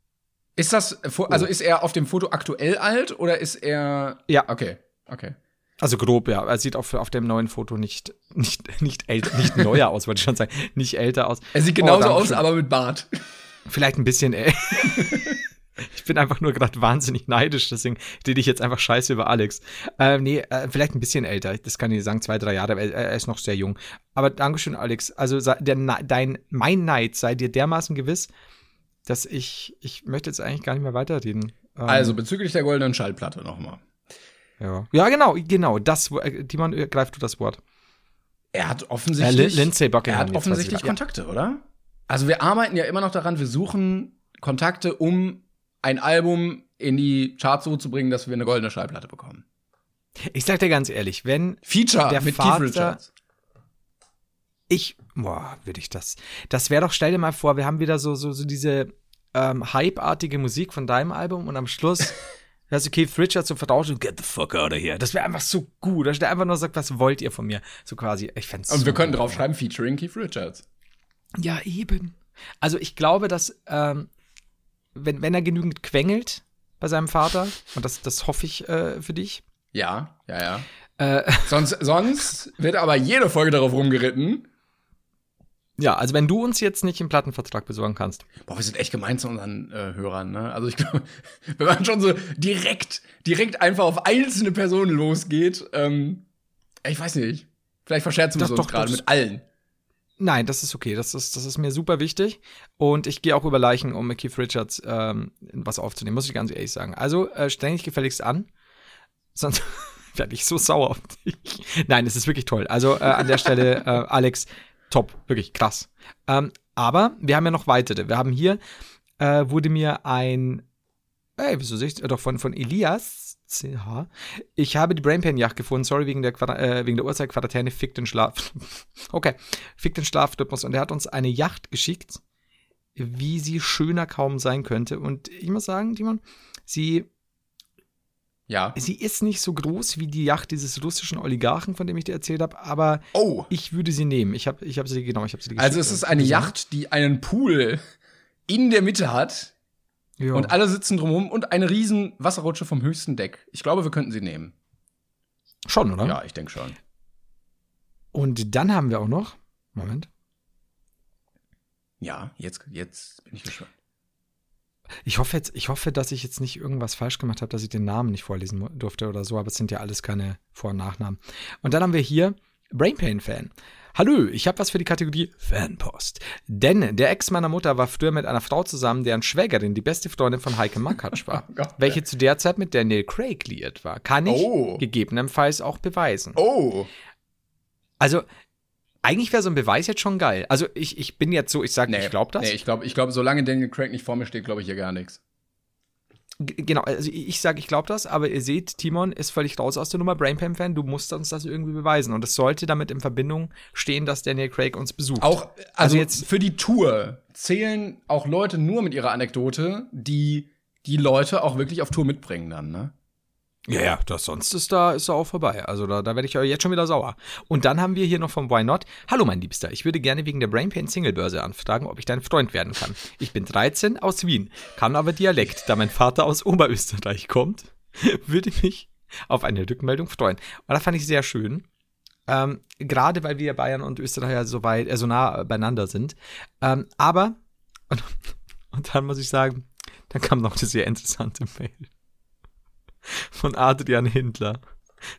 Ist das, also ist er auf dem Foto aktuell alt oder ist er. Ja. Okay, okay. Also grob, ja. Er sieht auf, auf dem neuen Foto nicht, nicht, nicht älter, nicht neuer aus, wollte ich schon sagen. Nicht älter aus. Er sieht Oh, genauso aus, Dankeschön. aber mit Bart. Vielleicht ein bisschen, ey. ich bin einfach nur gerade wahnsinnig neidisch, deswegen rede ich jetzt einfach scheiße über Alex. Ähm, nee, äh, vielleicht ein bisschen älter. Das kann ich sagen, zwei, drei Jahre, aber er, er ist noch sehr jung. Aber Dankeschön, Alex. Also der, dein, mein Neid sei dir dermaßen gewiss, dass ich, ich möchte jetzt eigentlich gar nicht mehr weiterreden. Ähm, Also bezüglich der goldenen Schallplatte nochmal. Ja. ja, genau, genau. Das, äh, Timon, äh, greif du das Wort. Er hat Äh, offensichtlich. Lin- Lindsay Buckingham, Er hat offensichtlich wieder. Ja. Kontakte, oder? Also wir arbeiten ja immer noch daran, wir suchen Kontakte, um ein Album in die Charts so zu bringen, dass wir eine goldene Schallplatte bekommen. Ich sag dir ganz ehrlich, wenn Feature Der mit Vater- Keith Richards. Ich, boah, würde ich das. Das wäre doch, stell dir mal vor, wir haben wieder so, so, so diese ähm, hype-artige Musik von deinem Album und am Schluss hörst du Keith Richards so vertraut und get the fuck out of here. Das wäre einfach so gut. Dass der einfach nur sagt, was wollt ihr von mir? So quasi, ich fänd's Und so wir könnten gut. drauf schreiben, featuring Keith Richards. Ja, eben. Also ich glaube, dass, ähm, wenn, wenn er genügend quengelt bei seinem Vater, und das, das hoffe ich äh, für dich, Ja, ja, ja. äh, Sonst, sonst wird aber jede Folge darauf rumgeritten. Ja, also wenn du uns jetzt nicht einen Plattenvertrag besorgen kannst, Boah, wir sind echt gemein zu unseren äh, Hörern, ne? Also ich glaube, wenn man schon so direkt, direkt einfach auf einzelne Personen losgeht, ähm, ich weiß nicht. Vielleicht verscherzen wir uns doch, gerade mit allen. Nein, das ist okay. Das ist, das ist mir super wichtig. Und ich gehe auch über Leichen, um mit Keith Richards ähm, was aufzunehmen, muss ich ganz ehrlich sagen. Also äh, streng dich gefälligst an. Sonst werde ich so sauer auf dich. Nein, es ist wirklich toll. Also äh, an der Stelle, äh, Alex, top, wirklich krass. Ähm, aber wir haben ja noch weitere. Wir haben hier, äh, wurde mir ein, ey, wieso sehe ich, doch von, von Elias, CH. Ich habe die Brainpan-Yacht gefunden, sorry, wegen der, Quadra äh, wegen der Uhrzeit Quarantäne, fick den Schlaf. okay, fick den Schlafrhythmus. Und er hat uns eine Yacht geschickt, wie sie schöner kaum sein könnte. Und ich muss sagen, Timon, sie Ja. Sie ist nicht so groß wie die Yacht dieses russischen Oligarchen, von dem ich dir erzählt habe, aber Oh. ich würde sie nehmen. Ich habe ich hab sie, genau, ich habe sie Also es ist eine Yacht, die einen Pool in der Mitte hat Ja. und alle sitzen drumherum und eine riesen Wasserrutsche vom höchsten Deck. Ich glaube, wir könnten sie nehmen. Schon, oder? Ja, ich denke schon. Und dann haben wir auch noch, Moment, Ja, jetzt, jetzt bin ich gespannt. Ich hoffe jetzt, ich hoffe, dass ich jetzt nicht irgendwas falsch gemacht habe, dass ich den Namen nicht vorlesen durfte oder so, aber es sind ja alles keine Vor- und Nachnamen. Und dann haben wir hier Brainpain-Fan. Hallo, ich habe was für die Kategorie Fanpost. Denn der Ex meiner Mutter war früher mit einer Frau zusammen, deren Schwägerin die beste Freundin von Heike Makatsch war, Gott. welche zu der Zeit mit Daniel Craig liiert war. Kann ich Oh. gegebenenfalls auch beweisen. Oh. Also, eigentlich wäre so ein Beweis jetzt schon geil. Also, ich, ich bin jetzt so, ich sage, ich glaube das. Nee, ich glaube, ich glaub, solange Daniel Craig nicht vor mir steht, glaube ich hier gar nichts. Genau, also ich sage, ich glaube das, aber ihr seht, Timon ist völlig raus aus der Nummer, Brainpam-Fan, du musst uns das irgendwie beweisen. Und es sollte damit in Verbindung stehen, dass Daniel Craig uns besucht. Auch, also, Also jetzt- für die Tour zählen auch Leute nur mit ihrer Anekdote, die die Leute auch wirklich auf Tour mitbringen dann, ne? Ja, ja, das sonst ist da, ist da auch vorbei. Also da, da werde ich ja jetzt schon wieder sauer. Und dann haben wir hier noch vom Why Not. Hallo, mein Liebster. Ich würde gerne wegen der Brainpain Singlebörse anfragen, ob ich dein Freund werden kann. Ich bin 13 aus Wien, kann aber Dialekt, da mein Vater aus Oberösterreich kommt. würde mich auf eine Rückmeldung freuen. Und das fand ich sehr schön. Ähm, Gerade weil wir Bayern und Österreich ja so weit, äh, so nah beieinander sind. Ähm, aber, und, und dann muss ich sagen, dann kam noch eine sehr interessante Mail von Adrian Hindler.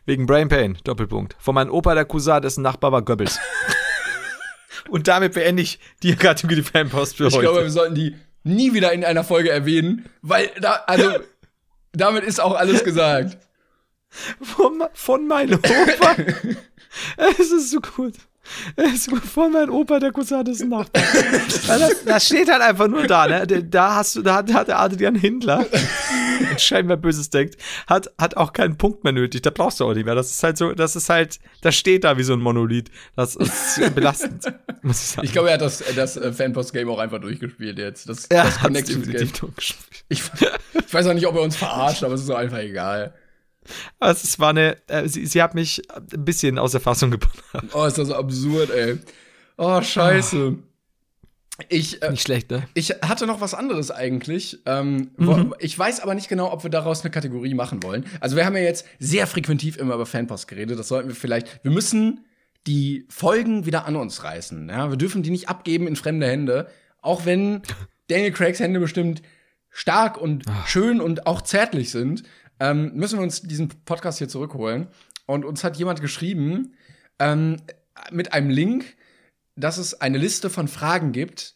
Wegen Brain Pain, Doppelpunkt. Von meinem Opa, der Cousin, dessen Nachbar war Goebbels. Und damit beende ich die Kategorie Fanpost für Ich heute. glaube, wir sollten die nie wieder in einer Folge erwähnen, weil da, also, damit ist auch alles gesagt. von, von meinem Opa. es ist so gut. Es ist gut. Von meinem Opa, der Cousin, dessen Nachbar. Das, das steht halt einfach nur da, ne? Da hast du, da hat, da hat der Adrian Hindler, scheinbar Böses denkt, hat, hat auch keinen Punkt mehr nötig. Da brauchst du auch nicht mehr. Das ist halt so, das ist halt, das steht da wie so ein Monolith. Das ist belastend, muss ich sagen. Ich glaube, er hat das, das äh, Fanpost-Game auch einfach durchgespielt jetzt. Das, er das durchgespielt. Ich, ich weiß auch nicht, ob er uns verarscht, aber es ist einfach egal. Also es war eine, äh, sie, sie hat mich ein bisschen aus der Fassung gebracht. Oh, ist das absurd, ey. Oh, scheiße. Ich, äh, Nicht schlecht, ne? ich hatte noch was anderes eigentlich. Ähm, wo, ich weiß aber nicht genau, ob wir daraus eine Kategorie machen wollen. Also wir haben ja jetzt sehr frequentiv immer über Fanpost geredet. Das sollten wir vielleicht. Wir müssen die Folgen wieder an uns reißen. Ja? Wir dürfen die nicht abgeben in fremde Hände. Auch wenn Daniel Craigs Hände bestimmt stark und schön und auch zärtlich sind, ähm, müssen wir uns diesen Podcast hier zurückholen. Und uns hat jemand geschrieben ähm, mit einem Link, dass es eine Liste von Fragen gibt,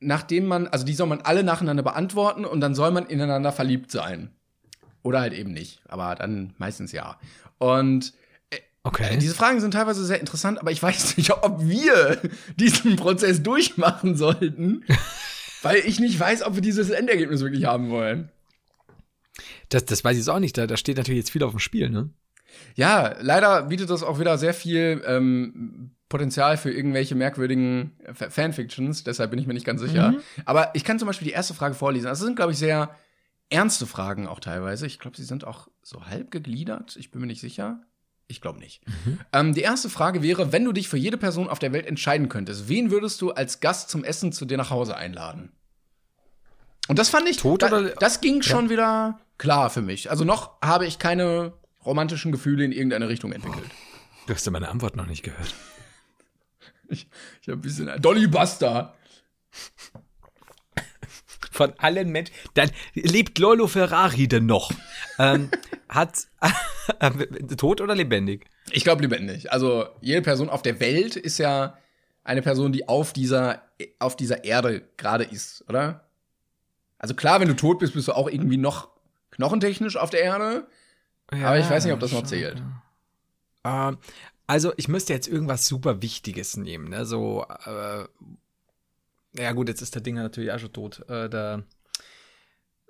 nachdem man, also die soll man alle nacheinander beantworten und dann soll man ineinander verliebt sein. Oder halt eben nicht, aber dann meistens ja. Und Okay. äh, diese Fragen sind teilweise sehr interessant, aber ich weiß nicht, ob wir diesen Prozess durchmachen sollten, weil ich nicht weiß, ob wir dieses Endergebnis wirklich haben wollen. Das, das weiß ich jetzt auch nicht. Da, da steht natürlich jetzt viel auf dem Spiel, ne? Ja, leider bietet das auch wieder sehr viel ähm, Potenzial für irgendwelche merkwürdigen Fa- Fanfictions, deshalb bin ich mir nicht ganz sicher. Aber ich kann zum Beispiel die erste Frage vorlesen. Das sind, glaube ich, sehr ernste Fragen auch teilweise. Ich glaube, sie sind auch so halb gegliedert. Ich bin mir nicht sicher. Ich glaube nicht. Ähm, die erste Frage wäre, wenn du dich für jede Person auf der Welt entscheiden könntest, wen würdest du als Gast zum Essen zu dir nach Hause einladen? Und das fand ich, Tot da, oder- das ging schon wieder klar für mich. Also noch habe ich keine romantischen Gefühle in irgendeine Richtung entwickelt. Du hast ja meine Antwort noch nicht gehört. Ich, ich habe ein bisschen Dolly Buster. Von allen Menschen. Dann lebt Lolo Ferrari denn noch? ähm, hat tot oder lebendig? Ich glaube lebendig. Also jede Person auf der Welt ist ja eine Person, die auf dieser auf dieser Erde gerade ist, oder? Also klar, wenn du tot bist, bist du auch irgendwie noch knochentechnisch auf der Erde. aber ich weiß nicht, ob das noch zählt. ja. Ähm, also, ich müsste jetzt irgendwas super Wichtiges nehmen, ne? So, äh, ja gut, jetzt ist der Dinger natürlich auch schon tot, äh, der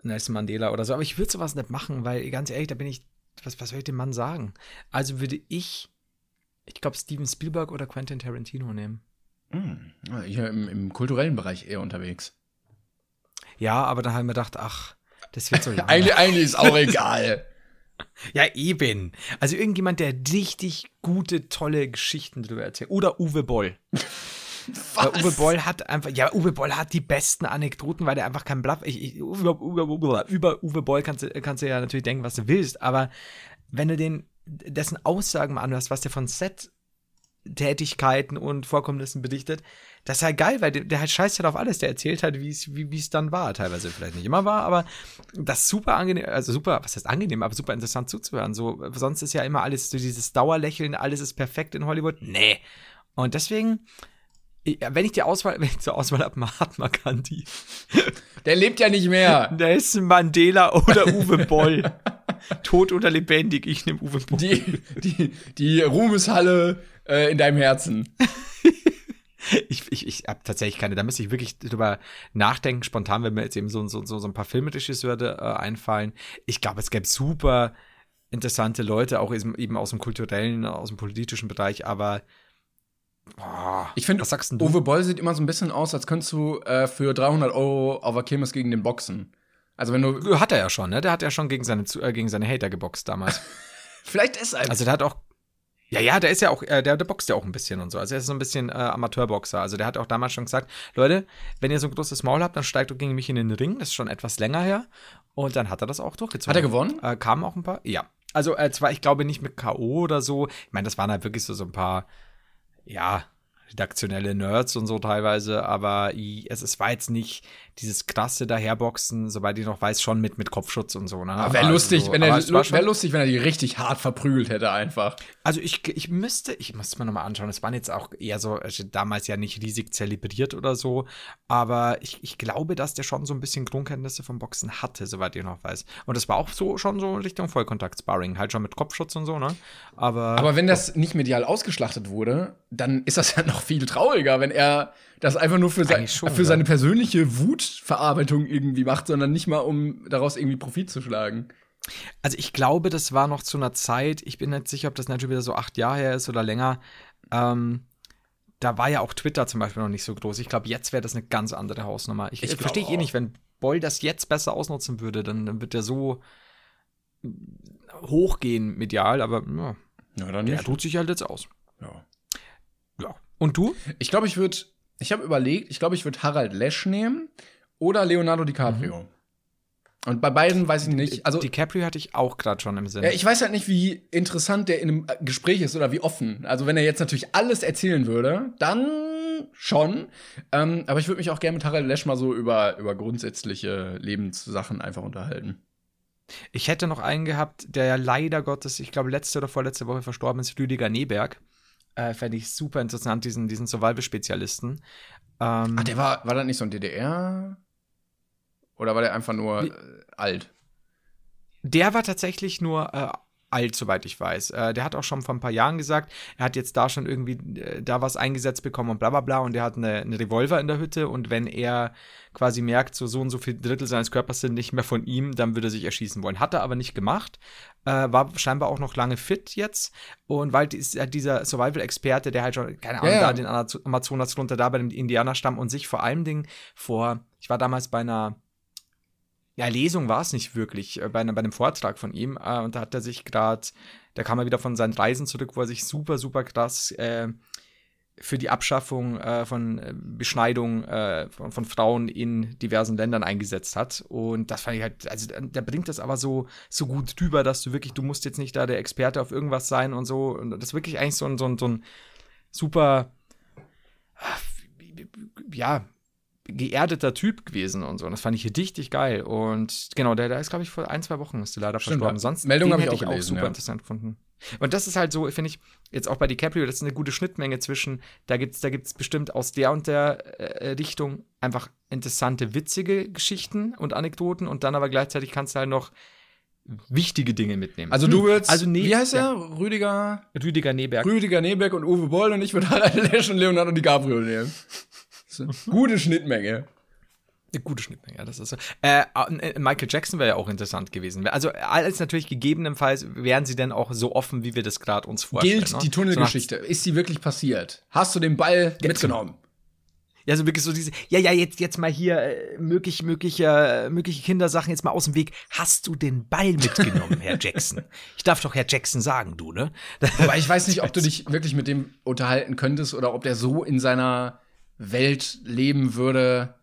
Nelson Mandela oder so, aber ich würde sowas nicht machen, weil, ganz ehrlich, da bin ich, was, was soll ich dem Mann sagen? Also würde ich, ich glaube, Steven Spielberg oder Quentin Tarantino nehmen. Hm, hier im, im kulturellen Bereich eher unterwegs. Ja, aber dann haben wir gedacht, ach, das wird so lang. Eigentlich, eigentlich ist auch egal. Ja, eben. Also irgendjemand, der richtig gute, tolle Geschichten darüber erzählt. Oder Uwe Boll. Weil Uwe Boll hat einfach, ja, Uwe Boll hat die besten Anekdoten, weil der einfach kein Bluff. Ich, ich, über, über, über, Uwe Boll kannst, du- kannst du ja natürlich denken, was du willst, aber wenn du den, dessen Aussagen mal anhörst, was der von Set-Tätigkeiten und Vorkommnissen berichtet, das ist halt geil, weil der, der halt scheißt halt auf alles. Der erzählt halt, wie es wie es dann war. Teilweise vielleicht nicht immer war, aber das ist super angenehm, also super, was heißt angenehm, aber super interessant zuzuhören. So, sonst ist ja immer alles so dieses Dauerlächeln, alles ist perfekt in Hollywood. Nee. Und deswegen, wenn ich die Auswahl, wenn ich zur Auswahl habe, Mahatma Gandhi, Der lebt ja nicht mehr. Nelson Mandela oder Uwe Boll. Tot oder lebendig, ich nehme Uwe Boll. Die, die, die Ruhmeshalle äh, in deinem Herzen. Ich, ich, ich habe tatsächlich keine, da müsste ich wirklich drüber nachdenken. Spontan, wenn mir jetzt eben so, so, so, ein paar Filmregisseure äh, einfallen. Ich glaube, es gäbe super interessante Leute, auch eben aus dem kulturellen, aus dem politischen Bereich, aber boah, Ich finde? Uwe Boll sieht immer so ein bisschen aus, als könntest du äh, für 300 Euro auf der Kirmes gegen den boxen. Also wenn du, Hat er ja schon, ne? Der hat ja schon gegen seine, äh, gegen seine Hater geboxt damals. vielleicht ist er, Also der hat auch. Ja, ja, der ist ja auch, äh, der, der boxt ja auch ein bisschen und so. Also er ist so ein bisschen äh, Amateurboxer. Also der hat auch damals schon gesagt, Leute, wenn ihr so ein großes Maul habt, dann steigt doch gegen mich in den Ring. Das ist schon etwas länger her. Und dann hat er das auch durchgezogen. Hat er gewonnen? Äh, kamen auch ein paar. Ja. Also äh, zwar, ich glaube nicht mit K.O. oder so. Ich meine, das waren halt wirklich so, so ein paar, ja, redaktionelle Nerds und so teilweise, aber es, es war jetzt nicht dieses krasse Daherboxen, soweit ich noch weiß, schon mit, mit Kopfschutz und so. Ne? wäre Also lustig, so, wenn aber er, wäre lustig, wenn er die richtig hart verprügelt hätte einfach. also ich, ich müsste, ich muss es mir nochmal anschauen. Es waren jetzt auch eher so, also damals ja nicht riesig zelebriert oder so, aber ich, ich glaube, dass der schon so ein bisschen Grundkenntnisse vom Boxen hatte, soweit ich noch weiß. Und es war auch so schon so Richtung Vollkontakt-Sparring, halt schon mit Kopfschutz und so, ne? Aber, Aber wenn das nicht medial ausgeschlachtet wurde, dann ist das ja noch viel trauriger, wenn er das einfach nur für, sein, schon, für ja. seine persönliche Wutverarbeitung irgendwie macht, sondern nicht mal, um daraus irgendwie Profit zu schlagen. also ich glaube, das war noch zu einer Zeit, ich bin nicht sicher, ob das natürlich wieder so acht Jahre her ist oder länger, ähm, da war ja auch Twitter zum Beispiel noch nicht so groß. Ich glaube, jetzt wäre das eine ganz andere Hausnummer. Ich, Ich verstehe eh nicht, wenn Boll das jetzt besser ausnutzen würde, dann, dann wird er so hochgehen medial, aber ja, Ja, dann der tut sich halt jetzt aus. Ja. Ja. Und du? Ich glaube, ich würde, ich habe überlegt, ich glaube, ich würde Harald Lesch nehmen oder Leonardo DiCaprio. Und bei beiden weiß ich nicht. Also, DiCaprio hatte ich auch gerade schon im Sinn. ja, ich weiß halt nicht, wie interessant der in einem Gespräch ist oder wie offen. Also, wenn er jetzt natürlich alles erzählen würde, dann schon. Ähm, aber ich würde mich auch gerne mit Harald Lesch mal so über, über grundsätzliche Lebenssachen einfach unterhalten. Ich hätte noch einen gehabt, der ja leider Gottes, ich glaube, letzte oder vorletzte Woche verstorben ist, Rüdiger Neberg. Äh, Fände ich super interessant, diesen, diesen Survival-Spezialisten. Ähm, Ach, der war, war das nicht so ein DDR? Oder war der einfach nur Wie- äh, alt? Der war tatsächlich nur äh, alt, soweit ich weiß. Äh, der hat auch schon vor ein paar Jahren gesagt, er hat jetzt da schon irgendwie äh, da was eingesetzt bekommen und bla bla bla und der hat eine, eine Revolver in der Hütte und wenn er quasi merkt, so, so und so viel Drittel seines Körpers sind nicht mehr von ihm, dann würde er sich erschießen wollen. Hat er aber nicht gemacht, äh, war scheinbar auch noch lange fit jetzt und weil halt dieser Survival-Experte, der halt schon, keine Ahnung, Ja, ja. da den Amazo- Amazonas runter, da bei dem Indianerstamm und sich vor allem Dingen vor, ich war damals bei einer ja, Lesung war es nicht wirklich, äh, bei, einem- bei einem Vortrag von ihm. Äh, und da hat er sich gerade, da kam er wieder von seinen Reisen zurück, wo er sich super, super krass äh, für die Abschaffung äh, von äh, Beschneidung äh, von, von Frauen in diversen Ländern eingesetzt hat. Und das fand ich halt, also der- bringt das aber so, so gut drüber, dass du wirklich, du musst jetzt nicht da der Experte auf irgendwas sein und so. Und das ist wirklich eigentlich so ein, so ein, so ein super, ja, geerdeter Typ gewesen und so. Und das fand ich richtig geil. Und genau, der, der ist, glaube ich, vor ein, zwei Wochen ist der leider Stimmt, verstorben. Sonst Meldung ich hätte auch ich auch gelesen, super ja. interessant gefunden. Und das ist halt so, finde ich, jetzt auch bei DiCaprio, das ist eine gute Schnittmenge zwischen, da gibt's da gibt's bestimmt aus der und der äh, Richtung einfach interessante, witzige Geschichten und Anekdoten und dann aber gleichzeitig kannst du halt noch wichtige Dinge mitnehmen. Also du würdest, also nee, wie heißt ja. er? Rüdiger? Rüdiger Neberg. Rüdiger Nebeck und Uwe Boll und ich würde Harald Lesch und Leonardo DiCaprio nehmen. Eine Gute Schnittmenge. Eine gute Schnittmenge, ja, das ist so. Äh, äh, Michael Jackson wäre ja auch interessant gewesen. Also alles natürlich gegebenenfalls wären sie denn auch so offen, wie wir das gerade uns vorstellen. Gilt ne? die Tunnelgeschichte? ist sie wirklich passiert? Hast du den Ball mitgenommen? Ja, so wirklich so diese, ja, ja, jetzt, jetzt mal hier äh, möglich, mögliche, mögliche Kindersachen jetzt mal aus dem Weg. Hast du den Ball mitgenommen, Herr Jackson? Ich darf doch Herr Jackson sagen, du, ne? Aber ich weiß nicht, ob du dich wirklich mit dem unterhalten könntest oder ob der so in seiner Welt leben würde.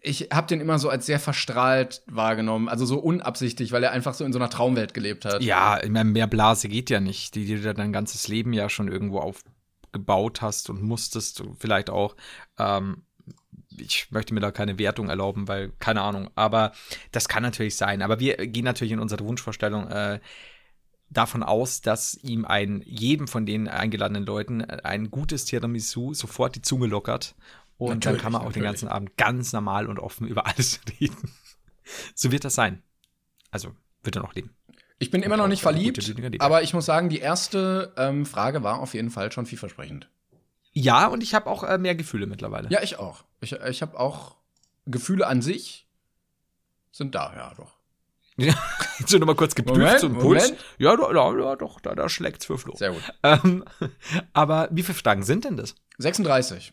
Ich habe den immer so als sehr verstrahlt wahrgenommen, also so unabsichtlich, weil er einfach so in so einer Traumwelt gelebt hat. Ja, mehr Blase geht ja nicht, die dir dein ganzes Leben ja schon irgendwo aufgebaut hast und musstest du vielleicht auch. Ähm, ich möchte mir da keine Wertung erlauben, weil, keine Ahnung, aber das kann natürlich sein. Aber wir gehen natürlich in unserer Wunschvorstellung äh, davon aus, dass ihm ein, jedem von den eingeladenen Leuten ein gutes Tiramisu sofort die Zunge lockert. Und dann Natürlich, kann man auch den natürlich. ganzen Abend ganz normal und offen über alles reden. so wird das sein. Also, wird er noch leben. Ich bin immer noch nicht verliebt, aber ich muss sagen, die erste ähm, Frage war auf jeden Fall schon vielversprechend. Ja, und ich habe auch äh, mehr Gefühle mittlerweile. Ja, ich auch. Ich, ich habe auch Gefühle an sich sind da, ja doch. Ja. so nochmal kurz geprüft, Moment, ein Puls. Moment. Ja, da, da, doch, da, da schlägt's für Flo. Sehr gut. Ähm, aber wie viele Fragen sind denn das? 36.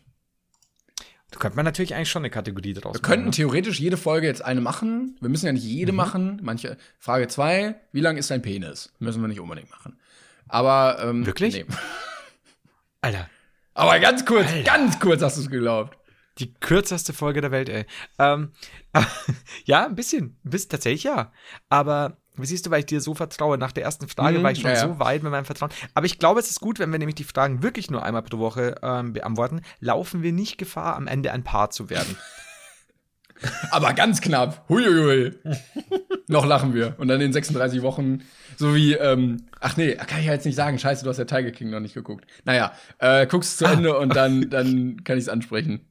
Da könnte man natürlich eigentlich schon eine Kategorie draus Wir könnten machen. ne? theoretisch jede Folge jetzt eine machen. Wir müssen ja nicht Mhm. jede machen. Manche Frage zwei: Wie lang ist dein Penis? Müssen wir nicht unbedingt machen. Aber ähm, Wirklich? Nee. Alter, Aber ganz kurz, ganz kurz hast du es geglaubt. Die kürzeste Folge der Welt, ey. Ähm, ja, ein bisschen. Bisschen tatsächlich ja. Aber wie siehst du, weil ich dir so vertraue, nach der ersten Frage Mhm, war ich schon ja, so weit mit meinem Vertrauen. Aber ich glaube, es ist gut, wenn wir nämlich die Fragen wirklich nur einmal pro Woche ähm, beantworten, laufen wir nicht Gefahr, am Ende ein Paar zu werden. Aber ganz knapp. Huiuiui. Noch lachen wir. Und dann in 36 Wochen, so wie, ähm, ach nee, kann ich ja jetzt nicht sagen. Scheiße, du hast ja Tiger King noch nicht geguckt. Naja, äh, guckst zu Ende und dann, dann kann ich es ansprechen.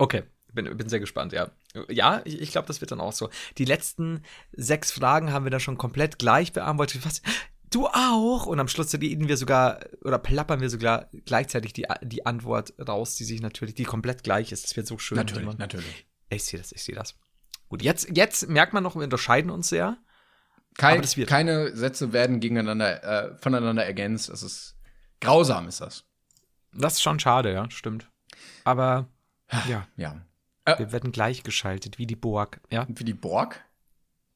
Okay, bin, bin sehr gespannt, ja. Ja, ich, ich glaube, das wird dann auch so. Die letzten sechs Fragen haben wir dann schon komplett gleich beantwortet. Was? Du auch? Und am Schluss reden wir sogar oder plappern wir sogar gleichzeitig die, die Antwort raus, die sich natürlich, die komplett gleich ist. Das wird so schön. Natürlich, Simon. natürlich. Ich sehe das, ich sehe das. Gut, jetzt, jetzt merkt man noch, wir unterscheiden uns sehr. Kein, keine Sätze werden gegeneinander, äh, voneinander ergänzt. Das ist grausam, ist das. Das ist schon schade, ja, stimmt. Aber ja, Ja. wir werden gleichgeschaltet, wie die Borg, ja. Wie die Borg?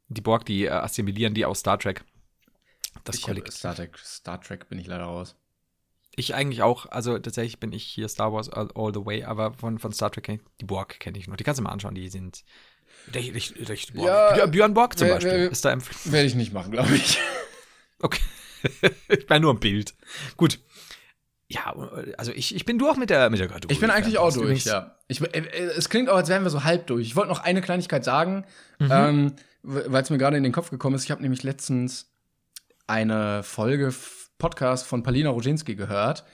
Die Borg, die äh, assimilieren die aus Star Trek. Das ich Kollektiv. Star Trek, Star Trek bin ich leider raus. Ich eigentlich auch, also tatsächlich bin ich hier Star Wars all, all the way, aber von, von Star Trek kenn ich, die Borg kenne ich noch. Die kannst du mal anschauen, die sind recht, recht, recht Borg. Ja, Björn- Borg zum wer- Beispiel wer- ist da im Werde ich nicht machen, glaube ich. Okay. ich bin nur ein Bild. Gut. Ja, also ich, ich bin durch mit der, mit der Kategorie. Ich bin eigentlich auch durch, ja. Ich, äh, äh, es klingt auch, als wären wir so halb durch. Ich wollte noch eine Kleinigkeit sagen, ähm, weil es mir gerade in den Kopf gekommen ist. Ich habe nämlich letztens eine Folge Podcast von Palina Roginski gehört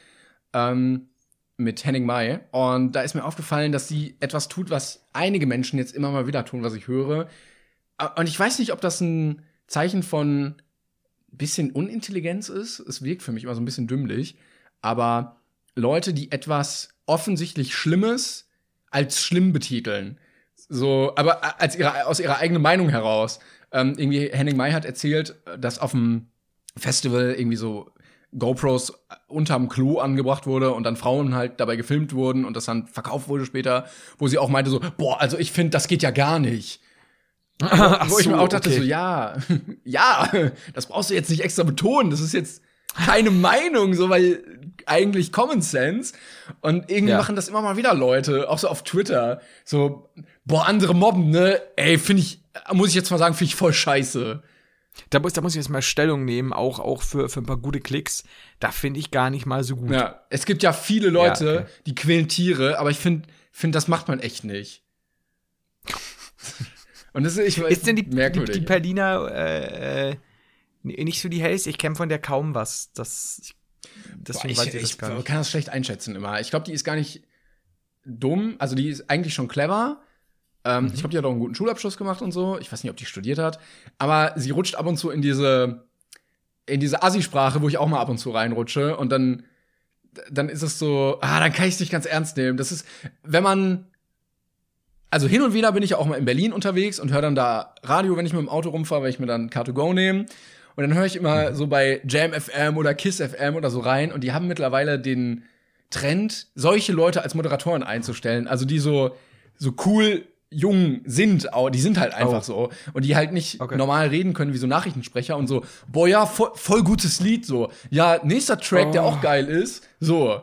ähm, mit Henning May. Und da ist mir aufgefallen, dass sie etwas tut, was einige Menschen jetzt immer mal wieder tun, was ich höre. Und ich weiß nicht, ob das ein Zeichen von bisschen Unintelligenz ist. Es wirkt für mich immer so ein bisschen dümmlich. Aber Leute, die etwas offensichtlich Schlimmes als schlimm betiteln. So, aber als ihre, aus ihrer eigenen Meinung heraus. Ähm, irgendwie Henning May hat erzählt, dass auf dem Festival irgendwie so GoPros unterm Klo angebracht wurde und dann Frauen halt dabei gefilmt wurden und das dann verkauft wurde später, wo sie auch meinte so, boah, also ich finde, das geht ja gar nicht. Ach wo ich mir so, auch dachte okay. so, ja, ja, das brauchst du jetzt nicht extra betonen, das ist jetzt keine Meinung, so weil eigentlich Common Sense und irgendwie Ja. machen das immer mal wieder Leute, auch so auf Twitter, so boah, andere mobben, ne? Ey, finde ich muss ich jetzt mal sagen, finde ich voll scheiße. Da muss, da muss ich jetzt mal Stellung nehmen, auch, auch für, für ein paar gute Klicks. Da finde ich gar nicht mal so gut. Ja, es gibt ja viele Leute, Ja, okay. die quälen Tiere, aber ich finde, find, das macht man echt nicht. Und das ist, ich, Ist denn die, die, merkwürdig. die Berliner äh, äh, nicht so die hellste? Ich kenne von der kaum was. Das, ich, deswegen Boah, weiß ich, ich das ich kann das schlecht einschätzen immer. Ich glaube, die ist gar nicht dumm. Also die ist eigentlich schon clever. Ähm, Mhm. Ich glaube, die hat auch einen guten Schulabschluss gemacht und so. Ich weiß nicht, ob die studiert hat. Aber sie rutscht ab und zu in diese in diese Assi-Sprache, wo ich auch mal ab und zu reinrutsche. Und dann dann ist es so, ah, dann kann ich es nicht ganz ernst nehmen. Das ist, wenn man also hin und wieder bin ich ja auch mal in Berlin unterwegs und höre dann da Radio, wenn ich mit dem Auto rumfahre, weil ich mir dann Car2Go nehme. Und dann höre ich immer so bei Jam FM oder Kiss FM oder so rein und die haben mittlerweile den Trend, solche Leute als Moderatoren einzustellen. Also die so, so cool jung sind, die sind halt einfach Oh. so. Und die halt nicht Okay. normal reden können wie so Nachrichtensprecher und so, boah, ja, voll, voll gutes Lied, so. Ja, nächster Track, der Oh. auch geil ist, so.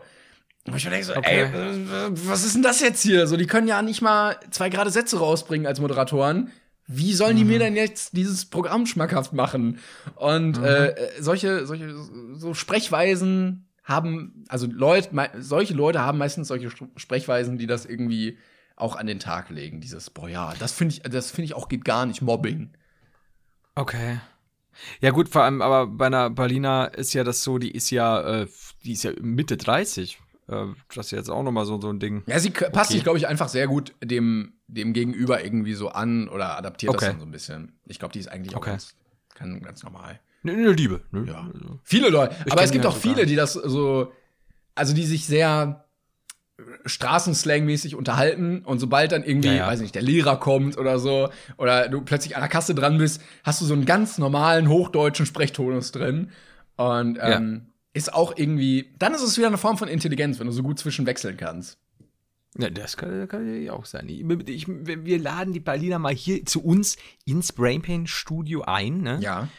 Und ich denke so, Okay. ey, was ist denn das jetzt hier? So, die können ja nicht mal zwei gerade Sätze rausbringen als Moderatoren. Wie sollen die Mhm. mir denn jetzt dieses Programm schmackhaft machen? Und Mhm. äh, solche, solche so Sprechweisen haben, also Leute, solche Leute haben meistens solche Sprechweisen, die das irgendwie auch an den Tag legen. Dieses, boah, ja, das finde ich, das finde ich auch geht gar nicht Mobbing. Okay. Ja, gut, vor allem, aber bei einer Berliner ist ja das so, die ist ja, äh, die ist ja Mitte 30. Äh, das ist jetzt auch nochmal so, so ein Ding. Ja, sie passt Okay. sich, glaube ich, einfach sehr gut dem, dem Gegenüber irgendwie so an oder adaptiert Okay. das dann so ein bisschen. Ich glaube, die ist eigentlich auch Okay. ganz, kann, ganz normal. Ne, ne, Liebe. Ne? Ja. Also. Viele Leute. Aber es gibt auch viele, die das so, also die sich sehr Straßenslang-mäßig unterhalten und sobald dann irgendwie, Ja, ja. weiß nicht, der Lehrer kommt oder so oder du plötzlich an der Kasse dran bist, hast du so einen ganz normalen hochdeutschen Sprechtonus drin und ähm, ist auch irgendwie, dann ist es wieder eine Form von Intelligenz, wenn du so gut zwischenwechseln kannst. Ja, das kann, kann ja auch sein. Ich, ich, wir laden die Berliner mal hier zu uns ins Brainpain Studio ein, ne? Ja.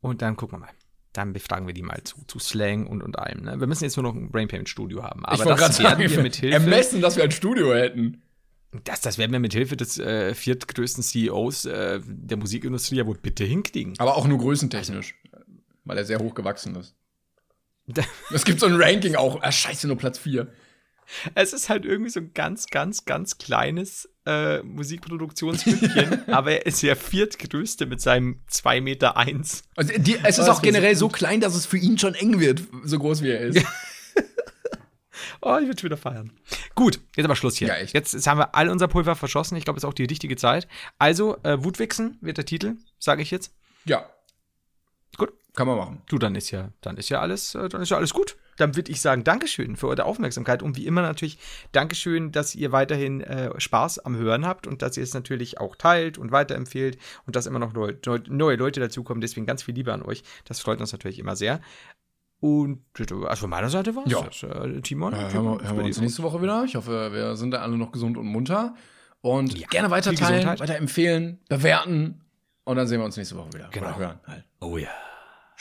Und dann gucken wir mal. Dann befragen wir die mal zu, zu Slang und, und allem. Ne? Wir müssen jetzt nur noch ein Brainpain Studio haben. Aber ich das gerade werden sagen, wir mit Hilfe. ermessen, dass wir ein Studio hätten. Das, das werden wir mit Hilfe des äh, viertgrößten CEOs äh, der Musikindustrie ja wohl bitte hinkriegen. Aber auch nur größentechnisch, weil er sehr hoch gewachsen ist. Es gibt so ein Ranking auch, ah, scheiße, nur Platz 4. Es ist halt irgendwie so ein ganz, ganz, ganz kleines äh, Musikproduktionsstückchen, aber er ist der viertgrößte mit seinem 2 Meter eins. Also die, es ist Oh, auch generell so klein, dass es für ihn schon eng wird, so groß wie er ist. Oh, ich will schon wieder feiern. Gut, jetzt aber Schluss hier. Ja, echt. Jetzt, jetzt haben wir all unser Pulver verschossen. Ich glaube, es ist auch die richtige Zeit. Also, äh, Wutwichsen wird der Titel, sage ich jetzt. Ja. Kann man machen. Du, dann ist ja, dann ist ja alles, äh, dann ist ja alles gut. Dann würde ich sagen, Dankeschön für eure Aufmerksamkeit und wie immer natürlich Dankeschön, dass ihr weiterhin äh, Spaß am Hören habt und dass ihr es natürlich auch teilt und weiterempfehlt und dass immer noch neu, neu, neue Leute dazukommen. Deswegen ganz viel Liebe an euch. Das freut uns natürlich immer sehr. Und also von meiner Seite war es Ja. das. Äh, Timon, Äh, hören wir, hören wir uns nächste Woche wieder. Ich hoffe, wir sind da alle noch gesund und munter. Und Ja, gerne weiter teilen, Gesundheit. weiter empfehlen, bewerten. Und dann sehen wir uns nächste Woche wieder. Genau. Oder hören halt. Oh ja.